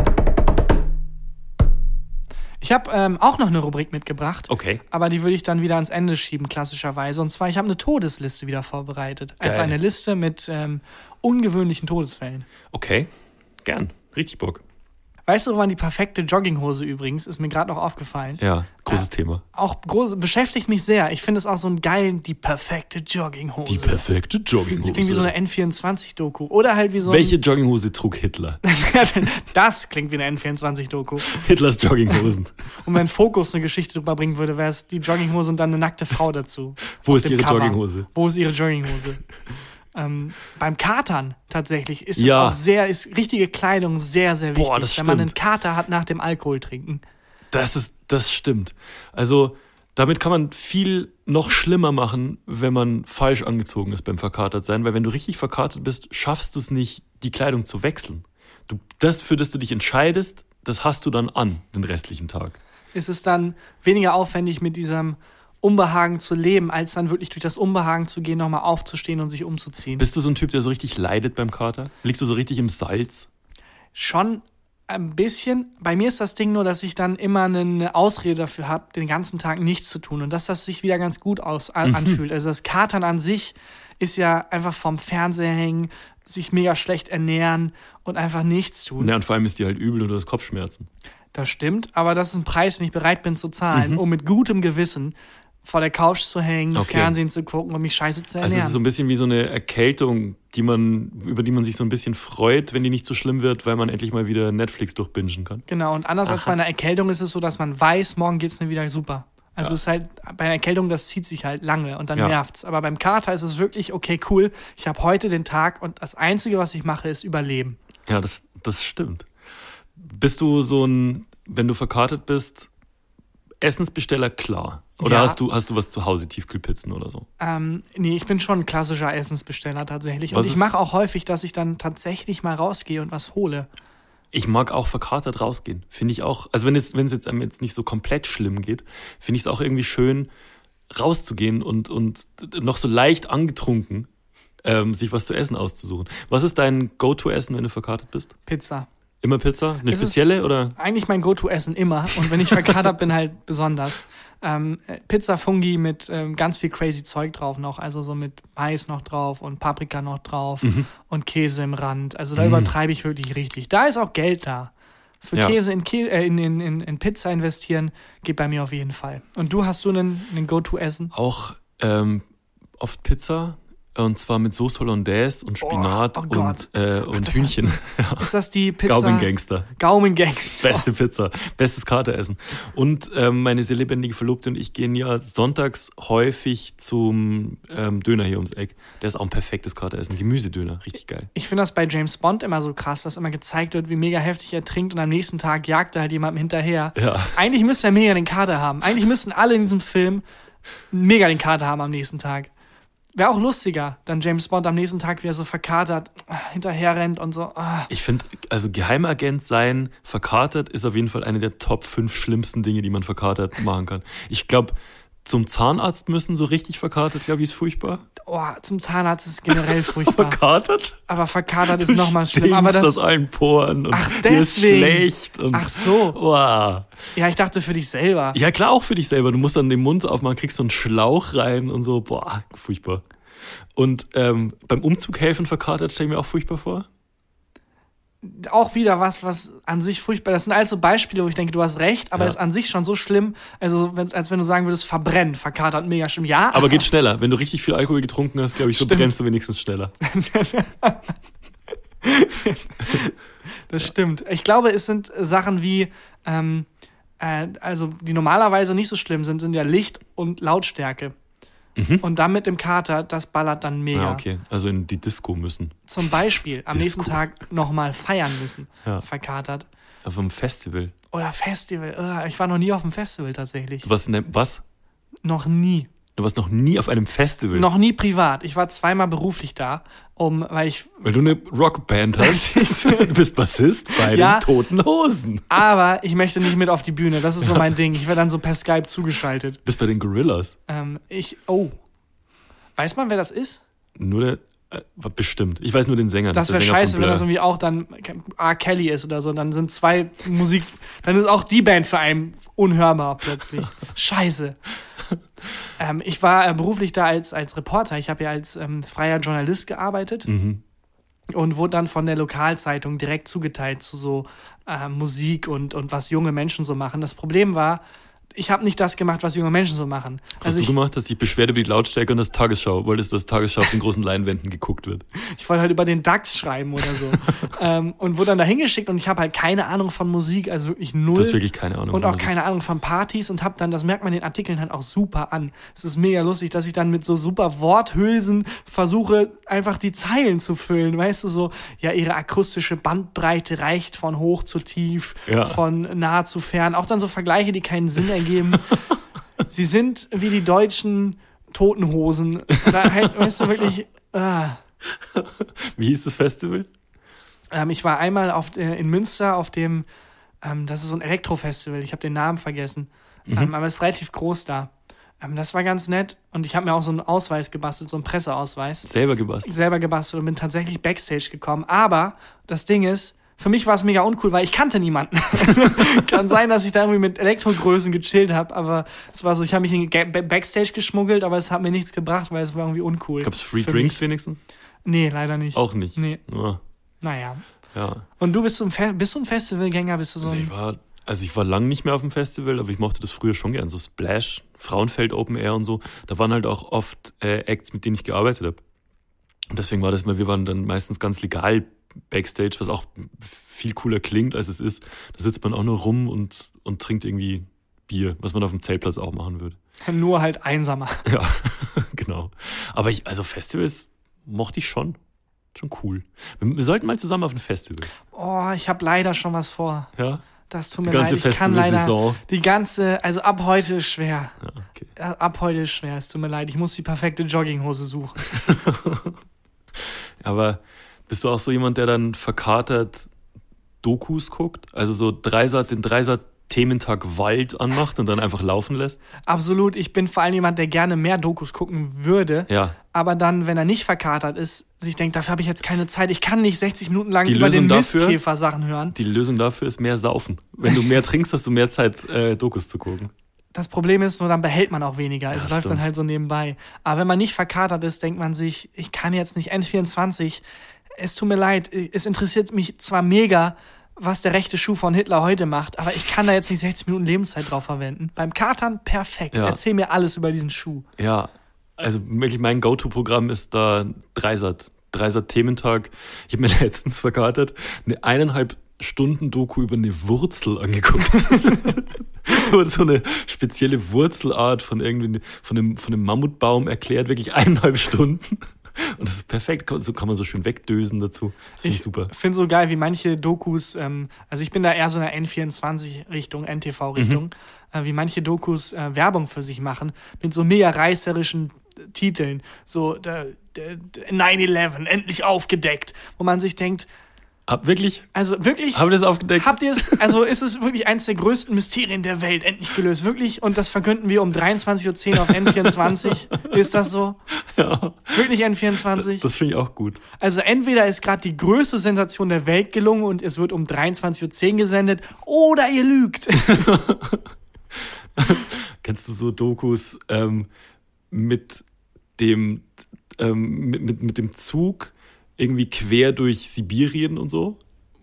Ich habe ähm, auch noch eine Rubrik mitgebracht. okay. Aber die würde ich dann wieder ans Ende schieben, klassischerweise. Und zwar, ich habe eine Todesliste wieder vorbereitet. Also Geil. eine Liste mit ähm, ungewöhnlichen Todesfällen. Okay. Gern. Richtig Bock. Weißt du, wann die perfekte Jogginghose übrigens, ist mir gerade noch aufgefallen. Ja, großes Thema. Auch groß, beschäftigt mich sehr. Ich finde es auch so ein geil, die perfekte Jogginghose. Die perfekte Jogginghose. das klingt wie so eine N24-Doku. Oder halt wie so Welche Jogginghose trug Hitler? Das klingt wie eine N24-Doku. Hitlers Jogginghosen. Und wenn Fokus eine Geschichte drüber bringen würde, wäre es die Jogginghose und dann eine nackte Frau dazu. Wo ist ihre Cover. Jogginghose? Wo ist ihre Jogginghose? ähm, beim Katern tatsächlich ist es Ja. auch sehr, ist richtige Kleidung sehr, sehr wichtig. Boah, das wenn man einen. Kater hat nach dem Alkohol trinken. Das ist, das stimmt. Also, damit kann man viel noch schlimmer machen, wenn man falsch angezogen ist beim verkatert sein, weil wenn du richtig verkatert bist, schaffst du es nicht, die Kleidung zu wechseln. Du, das, für das du dich entscheidest, das hast du dann an, den restlichen Tag. Ist es dann weniger aufwendig mit diesem Unbehagen zu leben, als dann wirklich durch das Unbehagen zu gehen, nochmal aufzustehen und sich umzuziehen. Bist du so ein Typ, der so richtig leidet beim Kater? Liegst du so richtig im Salz? Schon ein bisschen. Bei mir ist das Ding nur, dass ich dann immer eine Ausrede dafür habe, den ganzen Tag nichts zu tun und dass das sich wieder ganz gut aus, Mhm. anfühlt. Also das Katern an sich ist ja einfach vom Fernseher hängen, sich mega schlecht ernähren und einfach nichts tun. Ja, und vor allem ist dir halt übel und du hast Kopfschmerzen. Das stimmt, aber das ist ein Preis, den ich bereit bin zu zahlen, Mhm. um mit gutem Gewissen vor der Couch zu hängen, Okay. Fernsehen zu gucken und mich scheiße zu Also es ernähren. ist so ein bisschen wie so eine Erkältung, die man, über die man sich so ein bisschen freut, wenn die nicht so schlimm wird, weil man endlich mal wieder Netflix durchbingen kann. Genau, und anders als Aha. bei einer Erkältung ist es so, dass man weiß, morgen geht's mir wieder super. Also Ja. es ist halt, bei einer Erkältung, das zieht sich halt lange und dann Ja. nervt's. Aber beim Kater ist es wirklich, okay, cool, ich habe heute den Tag und das Einzige, was ich mache, ist überleben. Ja, das, das stimmt. Bist du so ein, wenn du verkartet bist, Essensbesteller klar? Oder Ja. hast, du, hast du was zu Hause, Tiefkühlpizzen oder so? Ähm, nee, ich bin schon ein klassischer Essensbesteller tatsächlich. Was und ich mache auch häufig, dass ich dann tatsächlich mal rausgehe und was hole. Ich mag auch verkatert rausgehen. Finde ich auch, also wenn es, wenn es jetzt einem jetzt nicht so komplett schlimm geht, finde ich es auch irgendwie schön, rauszugehen und, und noch so leicht angetrunken ähm, sich was zu essen auszusuchen. Was ist dein Go-To-Essen, wenn du verkatert bist? Pizza. Immer Pizza? Eine Es spezielle oder? Eigentlich mein Go-To-Essen immer. Und wenn ich verkatert bin, halt besonders. Ähm, äh, Pizza Fungi mit ähm, ganz viel crazy Zeug drauf noch. Also so mit Mais noch drauf und Paprika noch drauf Mhm. und Käse im Rand. Also da übertreibe ich wirklich richtig. Da ist auch Geld da. Für Ja. Käse in, Kä äh, in, in, in Pizza investieren geht bei mir auf jeden Fall. Und du hast du einen, einen Go-To-Essen? Auch Ähm, oft Pizza. Und zwar mit Sauce Hollandaise und Spinat Oh, oh und, äh, und das Hühnchen. Ist das die Pizza? Gaumengangster. Gaumengangster. Beste Pizza, bestes Kateressen. Und ähm, meine sehr lebendige Verlobte und ich gehen ja sonntags häufig zum ähm, Döner hier ums Eck. Der ist auch ein perfektes Kateressen. Gemüsedöner, richtig geil. Ich finde das bei James Bond immer so krass, dass immer gezeigt wird, wie mega heftig er trinkt und am nächsten Tag jagt er halt jemandem hinterher. Ja. Eigentlich müsste er mega den Kater haben. Eigentlich müssten alle in diesem Film mega den Kater haben am nächsten Tag. Wäre auch lustiger, dann James Bond am nächsten Tag, wie er so verkatert hinterher rennt und so. Ah. Ich finde, also Geheimagent sein, verkatert, ist auf jeden Fall eine der Top 5 schlimmsten Dinge, die man verkatert machen kann. Ich glaube, zum Zahnarzt müssen so richtig verkatert, glaube ich, ist furchtbar. Oh, zum Zahnarzt ist generell furchtbar. Verkatert? Aber verkatert ist nochmal schlimm. Aber das, aus allen Poren und Ach, deswegen. schlecht. Und, Ach so. Wow. ja, ich dachte für dich selber. Ja, klar, auch für dich selber. Du musst dann den Mund aufmachen, kriegst so einen Schlauch rein und so. Boah, furchtbar. Und ähm, beim Umzug helfen verkatert stelle ich mir auch furchtbar vor. Auch wieder was, was an sich furchtbar Das sind alles so Beispiele, wo ich denke, du hast recht, aber Ja. ist an sich schon so schlimm, also wenn, als wenn du sagen würdest, verbrennen, verkatert, mega schlimm. Ja, Aber geht schneller. Wenn du richtig viel Alkohol getrunken hast, glaube ich, Stimmt. verbrennst du wenigstens schneller. Das stimmt. Ich glaube, es sind Sachen wie, ähm, äh, also die normalerweise nicht so schlimm sind, sind ja Licht und Lautstärke. Mhm. Und dann mit dem Kater, das ballert dann mega. Ja, okay. Also in die Disco müssen. Zum Beispiel am Disco. nächsten Tag nochmal feiern müssen, Ja. verkatert. Auf einem Festival. Oder Festival. Ich war noch nie auf einem Festival tatsächlich. Warst, ne, was? Noch nie. Du warst noch nie auf einem Festival. Noch nie privat. Ich war zweimal beruflich da, um, weil ich. Weil du eine Rockband hast. du bist Bassist bei Ja. den Toten Hosen. Aber ich möchte nicht mit auf die Bühne. Das ist so mein Ding. Ich werde dann so per Skype zugeschaltet. Bist bei den Gorillas. Ähm, ich. Oh. Weiß man, wer das ist? Nur der. Äh, bestimmt. Ich weiß nur den Sänger. Das wäre scheiße, wenn das irgendwie auch dann R. Kelly ist oder so. Dann sind zwei Musik. Dann ist auch die Band für einen unhörbar plötzlich. scheiße. Ähm, ich war äh, beruflich da als, als Reporter. Ich habe ja als ähm, freier Journalist gearbeitet Mhm. und wurde dann von der Lokalzeitung direkt zugeteilt zu so äh, Musik und, und was junge Menschen so machen. Das Problem war, ich habe nicht das gemacht, was junge Menschen so machen. Was Also hast ich, du gemacht? Dass dich beschwert über die Lautstärke und das Tagesschau. Wolltest, dass Tagesschau auf den großen Leinwänden geguckt wird. Ich wollte halt über den DAX schreiben oder so. ähm, und wurde dann da hingeschickt und ich habe halt keine Ahnung von Musik, also wirklich null. Du hast wirklich keine Ahnung. und auch Musik. keine Ahnung von Partys und habe dann, das merkt man den Artikeln halt auch super an. Es ist mega lustig, dass ich dann mit so super Worthülsen versuche, einfach die Zeilen zu füllen. Weißt du, so, ja, ihre akustische Bandbreite reicht von hoch zu tief, Ja. von nah zu fern. Auch dann so Vergleiche, die keinen Sinn ergeben. Sie sind wie die deutschen Totenhosen. Da weißt du, wirklich. Ah. Wie hieß das Festival? Ähm, ich war einmal auf, der- in Münster auf dem, ähm, das ist so ein Elektrofestival, ich habe den Namen vergessen, ähm, aber es ist relativ groß da. Ähm, das war ganz nett und ich habe mir auch so einen Ausweis gebastelt, so einen Presseausweis, Selber gebastelt. selber gebastelt und bin tatsächlich Backstage gekommen. Aber das Ding ist, für mich war es mega uncool, weil ich kannte niemanden. Kann sein, dass ich da irgendwie mit Elektrogrößen gechillt habe, aber es war so, ich habe mich in Ba- Backstage geschmuggelt, aber es hat mir nichts gebracht, weil es war irgendwie uncool. Gab es Free Drinks mich. wenigstens? Nee, leider nicht. Auch nicht. Nee, Ja. naja. ja. Und du bist so ein, Fe bist du ein Festivalgänger? Bist du so ein. Ich war, also ich war lang nicht mehr auf dem Festival, aber ich mochte das früher schon gern. So Splash, Frauenfeld Open Air und so. Da waren halt auch oft äh, Acts, mit denen ich gearbeitet habe. Und deswegen war das immer, wir waren dann meistens ganz legal Backstage, was auch viel cooler klingt, als es ist. Da sitzt man auch nur rum und, und trinkt irgendwie Bier, was man auf dem Zeltplatz auch machen würde. Nur halt einsamer. Ja, genau. Aber ich, also Festivals mochte ich schon. Schon cool. Wir, wir sollten mal zusammen auf ein Festival. Oh, ich habe leider schon was vor. Ja? Das tut mir Die ganze leid. Ich kann leider. Die ganze, also ab heute ist schwer. Ja, okay. Ab heute ist schwer. Es tut mir leid. Ich muss die perfekte Jogginghose suchen. Aber bist du auch so jemand, der dann verkatert Dokus guckt? Also so Dreisat, den Dreisat Thementag Wald anmacht und dann einfach laufen lässt? Absolut. Ich bin vor allem jemand, der gerne mehr Dokus gucken würde. Ja. Aber dann, wenn er nicht verkatert ist, sich denkt, dafür habe ich jetzt keine Zeit. Ich kann nicht 60 Minuten lang Die über Lösung den dafür? Mistkäfer Sachen hören. Die Lösung dafür ist mehr saufen. Wenn du mehr trinkst, hast du mehr Zeit, äh, Dokus zu gucken. Das Problem ist nur, dann behält man auch weniger. es das läuft dann stimmt. halt so nebenbei. Aber wenn man nicht verkatert ist, denkt man sich, ich kann jetzt nicht N24. Es tut mir leid, es interessiert mich zwar mega, was der rechte Schuh von Hitler heute macht, aber ich kann da jetzt nicht 60 Minuten Lebenszeit drauf verwenden. Beim Katern perfekt. Ja. Erzähl mir alles über diesen Schuh. Ja. also wirklich mein Go-To-Programm ist da Dreisat. Dreisat Thementag. Ich habe mir letztens verkatert eine eineinhalb Stunden Doku über eine Wurzel angeguckt. und so eine spezielle Wurzelart von irgendwie von einem, von einem Mammutbaum erklärt, wirklich eineinhalb Stunden. Und das ist perfekt, so kann man so schön wegdösen dazu. Das finde ich, Ich super. finde so geil, wie manche Dokus, ähm, also ich bin da eher so in der N24-Richtung, NTV-Richtung, äh, wie manche Dokus äh, Werbung für sich machen, mit so mega reißerischen Titeln, so der, der, der 9-11, endlich aufgedeckt, wo man sich denkt, Hab, wirklich? also wirklich, Haben wir das aufgedeckt? habt ihr es, also ist es wirklich eines der größten Mysterien der Welt, endlich gelöst, wirklich, und das verkünden wir um 23.10 Uhr auf N24, ist das so? ja. Wirklich N24? Das finde ich auch gut. Also entweder ist gerade die größte Sensation der Welt gelungen und es wird um 23.10 Uhr gesendet, oder ihr lügt. Kennst du so Dokus ähm, mit dem ähm, mit, mit, mit dem Zug irgendwie quer durch Sibirien und so?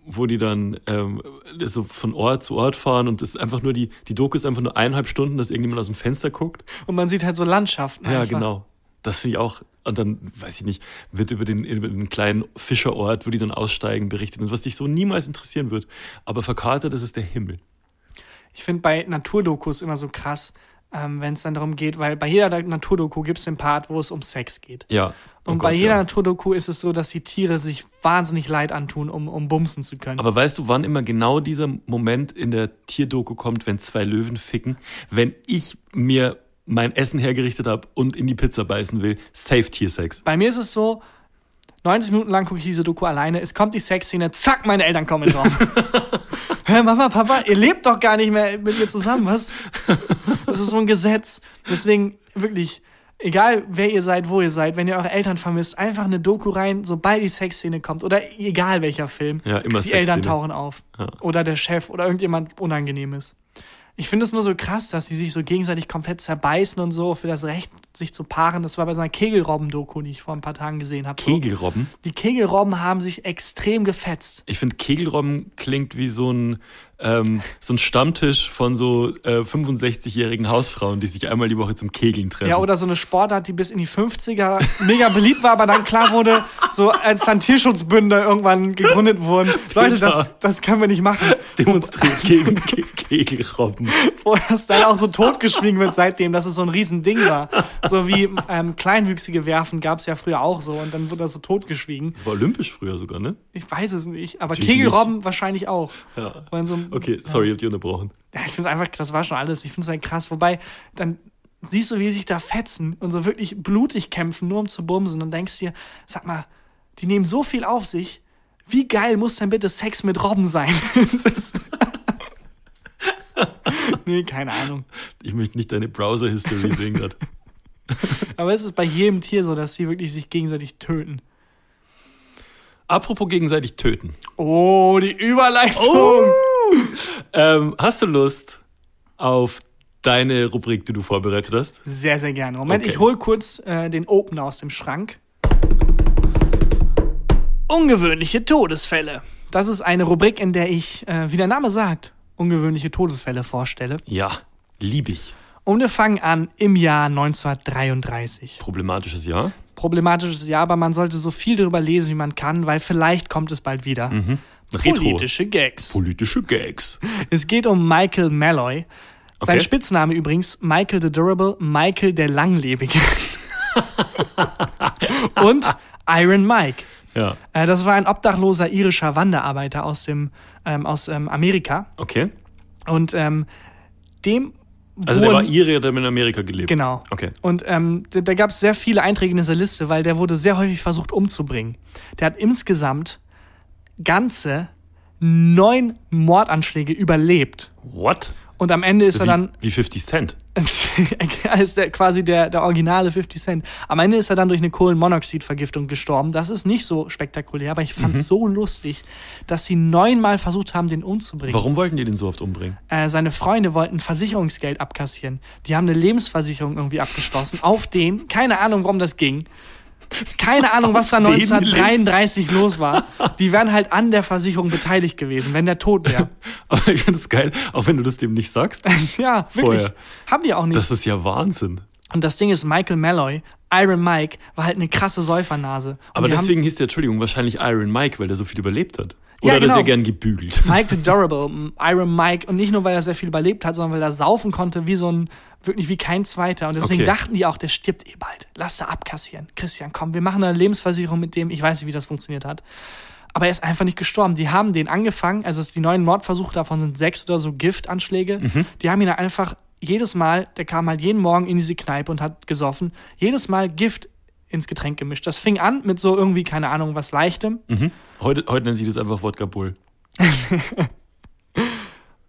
Wo die dann ähm, so von Ort zu Ort fahren und ist einfach nur die, die Doku ist einfach nur eineinhalb Stunden, dass irgendjemand aus dem Fenster guckt. Und man sieht halt so Landschaften. Ja, einfach. genau. Das finde ich auch. Und dann, weiß ich nicht, wird über den, über den kleinen Fischerort, wo die dann aussteigen, berichtet. Und was dich so niemals interessieren wird. Aber verkatert, das ist der Himmel. Ich finde bei Naturdokus immer so krass, ähm, wenn es dann darum geht, weil bei jeder Naturdoku gibt es den Part, wo es um Sex geht. Ja. Und Oh bei Gott, jeder ja. Naturdoku ist es so, dass die Tiere sich wahnsinnig leid antun, um, um bumsen zu können. Aber weißt du, wann immer genau dieser Moment in der Tierdoku kommt, wenn zwei Löwen ficken? Wenn ich mir mein Essen hergerichtet habe und in die Pizza beißen will, safe Tiersex. bei mir ist es so, 90 Minuten lang gucke ich diese Doku alleine, es kommt die Sexszene, zack, meine Eltern kommen in den Raum. Hä, Mama, Papa, ihr lebt doch gar nicht mehr mit mir zusammen, was? Das ist so ein Gesetz. Deswegen wirklich, egal wer ihr seid, wo ihr seid, wenn ihr eure Eltern vermisst, einfach eine Doku rein, sobald die Sexszene kommt oder egal welcher Film. Ja, immer Die. Eltern tauchen auf. Ja. Oder der Chef oder irgendjemand Unangenehmes. Ich finde es nur so krass, dass sie sich so gegenseitig komplett zerbeißen und so für das Recht, sich zu paaren. Das war bei so einer Kegelrobben-Doku, die ich vor ein paar Tagen gesehen habe. Kegelrobben? Die Kegelrobben haben sich extrem gefetzt. Ich finde, Kegelrobben klingt wie so ein, ähm, so ein Stammtisch von so äh, 65-jährigen Hausfrauen, die sich einmal die Woche zum Kegeln treffen. Ja, oder so eine Sportart, die bis in die 50er mega beliebt war, aber dann klar wurde, so als dann Tierschutzbünde irgendwann gegründet wurden, Leute, das, das können wir nicht machen. Demonstriert gegen Ke Kegelrobben. Wo das dann auch so totgeschwiegen wird seitdem, dass es so ein Riesending war. So wie ähm, kleinwüchsige Werfen gab es ja früher auch so und dann wurde das so totgeschwiegen. Das war olympisch früher sogar, ne? Ich weiß es nicht, aber Natürlich Kegelrobben wahrscheinlich auch. Ja. Weil so, Okay, sorry, ich hab dich unterbrochen. Ja, ich finde es einfach, das war schon alles. Ich finde es halt krass. Wobei, dann siehst du, wie sie sich da fetzen und so wirklich blutig kämpfen, nur um zu bumsen und denkst dir, sag mal, die nehmen so viel auf sich. Wie geil muss denn bitte Sex mit Robben sein? Nee, keine Ahnung. Ich möchte nicht deine Browser-History sehen gerade. Aber es ist bei jedem Tier so, dass sie wirklich sich gegenseitig töten. Apropos gegenseitig töten. Oh, die Überleitung. Oh. Ähm, hast du Lust auf deine Rubrik, die du vorbereitet hast? Sehr, sehr gerne. Moment, Okay. ich hole kurz äh, den Opener aus dem Schrank. Ungewöhnliche Todesfälle. Das ist eine Rubrik, in der ich, äh, wie der Name sagt, ungewöhnliche Todesfälle vorstelle. Ja, lieb ich. Und wir fangen an im Jahr 1933. Problematisches Jahr. Problematisches Jahr, aber man sollte so viel darüber lesen, wie man kann, weil vielleicht kommt es bald wieder. Mhm. Retro. Politische Gags. Politische Gags. Es geht um Michael Malloy. Sein Okay. Spitzname übrigens Michael the Durable, Michael der Langlebige. Und Iron Mike. Ja. Äh, das war ein obdachloser irischer Wanderarbeiter aus, dem, ähm, aus ähm, Amerika. Okay. Und ähm, dem. Also der war Ire, der hat in Amerika gelebt. Genau. Okay. Und ähm, da, da gab es sehr viele Einträge in dieser Liste, weil der wurde sehr häufig versucht umzubringen. Der hat insgesamt ganze neun Mordanschläge überlebt. What? Und am Ende ist er dann Wie, wie 50 Cent. ist der, quasi der, der originale 50 Cent. Am Ende ist er dann durch eine Kohlenmonoxidvergiftung gestorben. Das ist nicht so spektakulär, aber ich fand Mhm. es so lustig, dass sie neunmal versucht haben, den umzubringen. Warum wollten die den so oft umbringen? Äh, seine Freunde wollten Versicherungsgeld abkassieren. Die haben eine Lebensversicherung irgendwie abgeschlossen. Auf den, keine Ahnung, warum das ging. Keine Ahnung, was da Auf den 1933 los war. Die wären halt an der Versicherung beteiligt gewesen, wenn der tot wäre. Aber ich finde es geil, auch wenn du das dem nicht sagst. ja, wirklich. Vorher. Haben die auch nicht. Das ist ja Wahnsinn. Und das Ding ist, Michael Malloy, Iron Mike, war halt eine krasse Säufernase. Und Aber die haben- deswegen hieß der, Entschuldigung, wahrscheinlich Iron Mike, weil der so viel überlebt hat. Ja, Oder dass genau. er gern gebügelt. Mike the Durable, Iron Mike. Und nicht nur, weil er sehr viel überlebt hat, sondern weil er saufen konnte wie so ein, wirklich wie kein Zweiter. Und deswegen Okay. dachten die auch, der stirbt eh bald. Lass da abkassieren. Christian, komm, wir machen eine Lebensversicherung mit dem. Ich weiß nicht, wie das funktioniert hat. Aber er ist einfach nicht gestorben. Die haben den angefangen, also die neuen Mordversuche davon sind sechs oder so Giftanschläge. Die haben ihn dann einfach jedes Mal, der kam halt jeden Morgen in diese Kneipe und hat gesoffen, jedes Mal Gift ins Getränk gemischt. Das fing an mit so irgendwie, keine Ahnung, was Leichtem. Mhm. Heute, heute nennen sie das einfach Wodka Bull.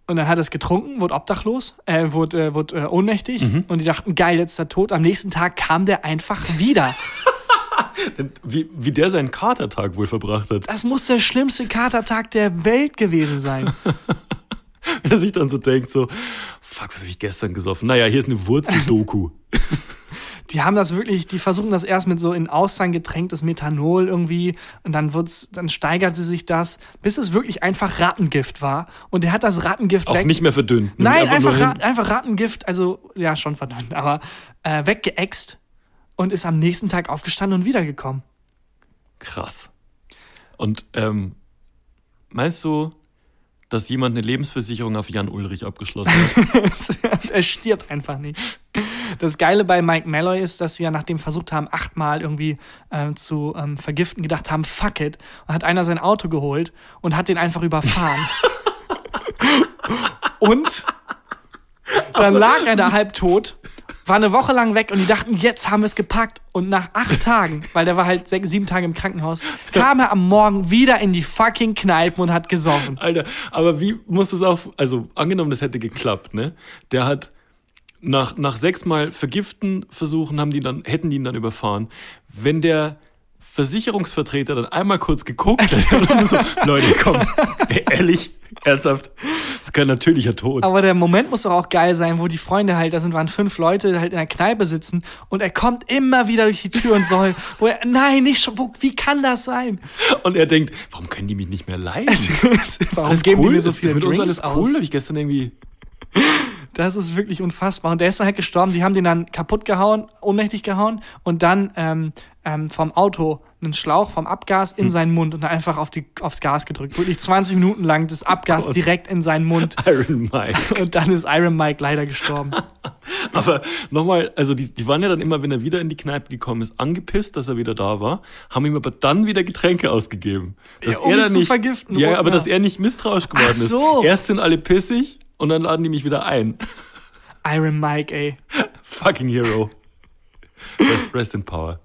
Und dann hat er es getrunken, wurde obdachlos, äh, wurde, äh, wurde äh, ohnmächtig. Mhm. Und die dachten, geil, jetzt ist er tot. Am nächsten Tag kam der einfach wieder. Wie, wie der seinen Katertag wohl verbracht hat. Das muss der schlimmste Katertag der Welt gewesen sein. Wenn er sich dann so denkt, so, fuck, was habe ich gestern gesoffen? Naja, hier ist eine Wurzeldoku. Die haben das wirklich, die versuchen das erst mit so in Austern getränktes Methanol irgendwie und dann wird's, dann steigerte sich das, bis es wirklich einfach Rattengift war. Und der hat das Rattengift Auch weg. nicht mehr verdünnt. Nein, einfach, Ra einfach Rattengift, also ja, schon verdammt, aber äh, weggeäxt und ist am nächsten Tag aufgestanden und wiedergekommen. Krass. Und ähm, meinst du, dass jemand eine Lebensversicherung auf Jan Ulrich abgeschlossen hat? er stirbt einfach nicht. Das Geile bei Mike Malloy ist, dass sie ja nachdem versucht haben, achtmal irgendwie ähm, zu ähm, vergiften, gedacht haben, fuck it. Und hat einer sein Auto geholt und hat den einfach überfahren. und dann lag er da halbtot, war eine Woche lang weg und die dachten, jetzt haben wir es gepackt. Und nach acht Tagen, weil der war halt sechs, sieben Tage im Krankenhaus, kam er am Morgen wieder in die fucking Kneipen und hat gesoffen. Alter, aber wie muss das auch, also angenommen, das hätte geklappt, ne? Der hat nach, nach sechsmal Vergiften versuchen, haben die dann, hätten die ihn dann überfahren. Wenn der Versicherungsvertreter dann einmal kurz geguckt hätte und so, Leute, komm, ehrlich, ernsthaft, das ist kein natürlicher Tod. Aber der Moment muss doch auch geil sein, wo die Freunde halt, da sind waren fünf Leute, halt in der Kneipe sitzen und er kommt immer wieder durch die Tür und soll, wo er, nein, nicht schon, wo, wie kann das sein? Und er denkt, warum können die mich nicht mehr leiden? Warum Alles geben cool, die mir so ist, viele ist mit uns alles cool, aus? ich gestern irgendwie Das ist wirklich unfassbar. Und der ist dann halt gestorben. Die haben den dann kaputt gehauen, ohnmächtig gehauen und dann ähm, ähm, vom Auto einen Schlauch vom Abgas Hm. in seinen Mund und dann einfach auf die, aufs Gas gedrückt. Wirklich 20 Minuten lang das Abgas Oh direkt in seinen Mund. Iron Mike. Und dann ist Iron Mike leider gestorben. Aber nochmal, also die, die waren ja dann immer, wenn er wieder in die Kneipe gekommen ist, angepisst, dass er wieder da war, haben ihm aber dann wieder Getränke ausgegeben. Dass Ja, um ihn dann nicht, vergiften, Ja, aber dass er nicht misstrauisch geworden Ach so. ist. Erst sind alle pissig und dann laden die mich wieder ein. Iron Mike, ey. Fucking Hero. Rest, rest in Power.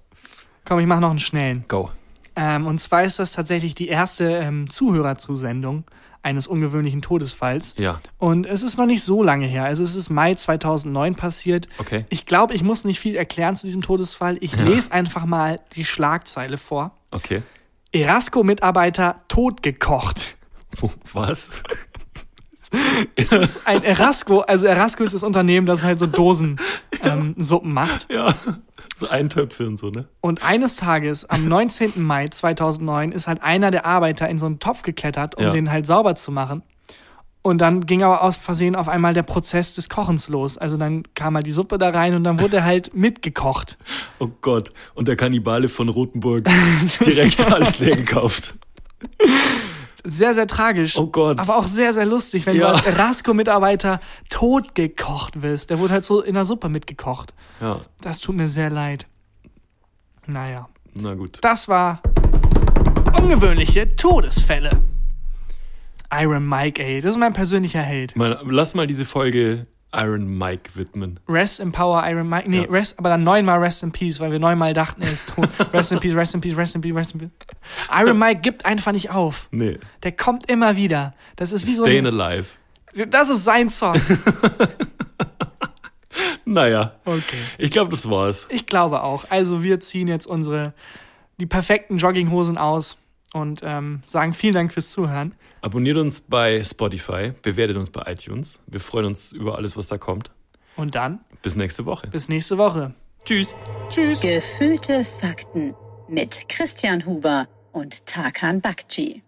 Komm, ich mach noch einen schnellen. Go. Ähm, und zwar ist das tatsächlich die erste ähm, Zuhörerzusendung eines ungewöhnlichen Todesfalls. Ja, Und es ist noch nicht so lange her. Also es ist Mai 2009 passiert. okay. Ich glaube, ich muss nicht viel erklären zu diesem Todesfall. Ich lese einfach mal die Schlagzeile vor. Okay. Erasco-Mitarbeiter totgekocht. Was? Ein Erasco, also Erasco ist das Unternehmen, das halt so Dosen ähm, Suppen macht. Ja. So Eintöpfe und so, ne? Und eines Tages, am 19. Mai 2009, ist halt einer der Arbeiter in so einen Topf geklettert, um Ja. den halt sauber zu machen. Und dann ging aber aus Versehen auf einmal der Prozess des Kochens los. Also dann kam halt die Suppe da rein und dann wurde halt mitgekocht. Oh Gott. Und der Kannibale von Rotenburg direkt alles leer gekauft. Sehr, sehr tragisch. Oh Gott. Aber auch sehr, sehr lustig, wenn Ja. du als Erasco-Mitarbeiter totgekocht wirst. Der wurde halt so in der Suppe mitgekocht. Ja, Das tut mir sehr leid. Naja. na gut. Das war ungewöhnliche Todesfälle. Iron Mike, ey, das ist mein persönlicher Held. Mal, lass mal diese Folge Iron Mike widmen. Rest in Power, Iron Mike. Nee, Ja. Rest, aber dann neunmal Rest in Peace, weil wir neunmal dachten, er ist tot. Rest in Peace, Rest in Peace, Rest in Peace, Rest in Peace. Iron Mike gibt einfach nicht auf. Nee. Der kommt immer wieder. Das ist wie so Stayin' Alive. Das ist sein Song. Naja, Okay. ich glaube, das war's. Ich glaube auch. Also wir ziehen jetzt unsere die perfekten Jogginghosen aus und ähm, sagen vielen Dank fürs Zuhören. Abonniert uns bei Spotify, bewertet uns bei iTunes. Wir freuen uns über alles, was da kommt. Und dann Bis nächste Woche. bis nächste Woche. Tschüss. Tschüss. Gefühlte Fakten mit Christian Huber und Tarkan Bakci.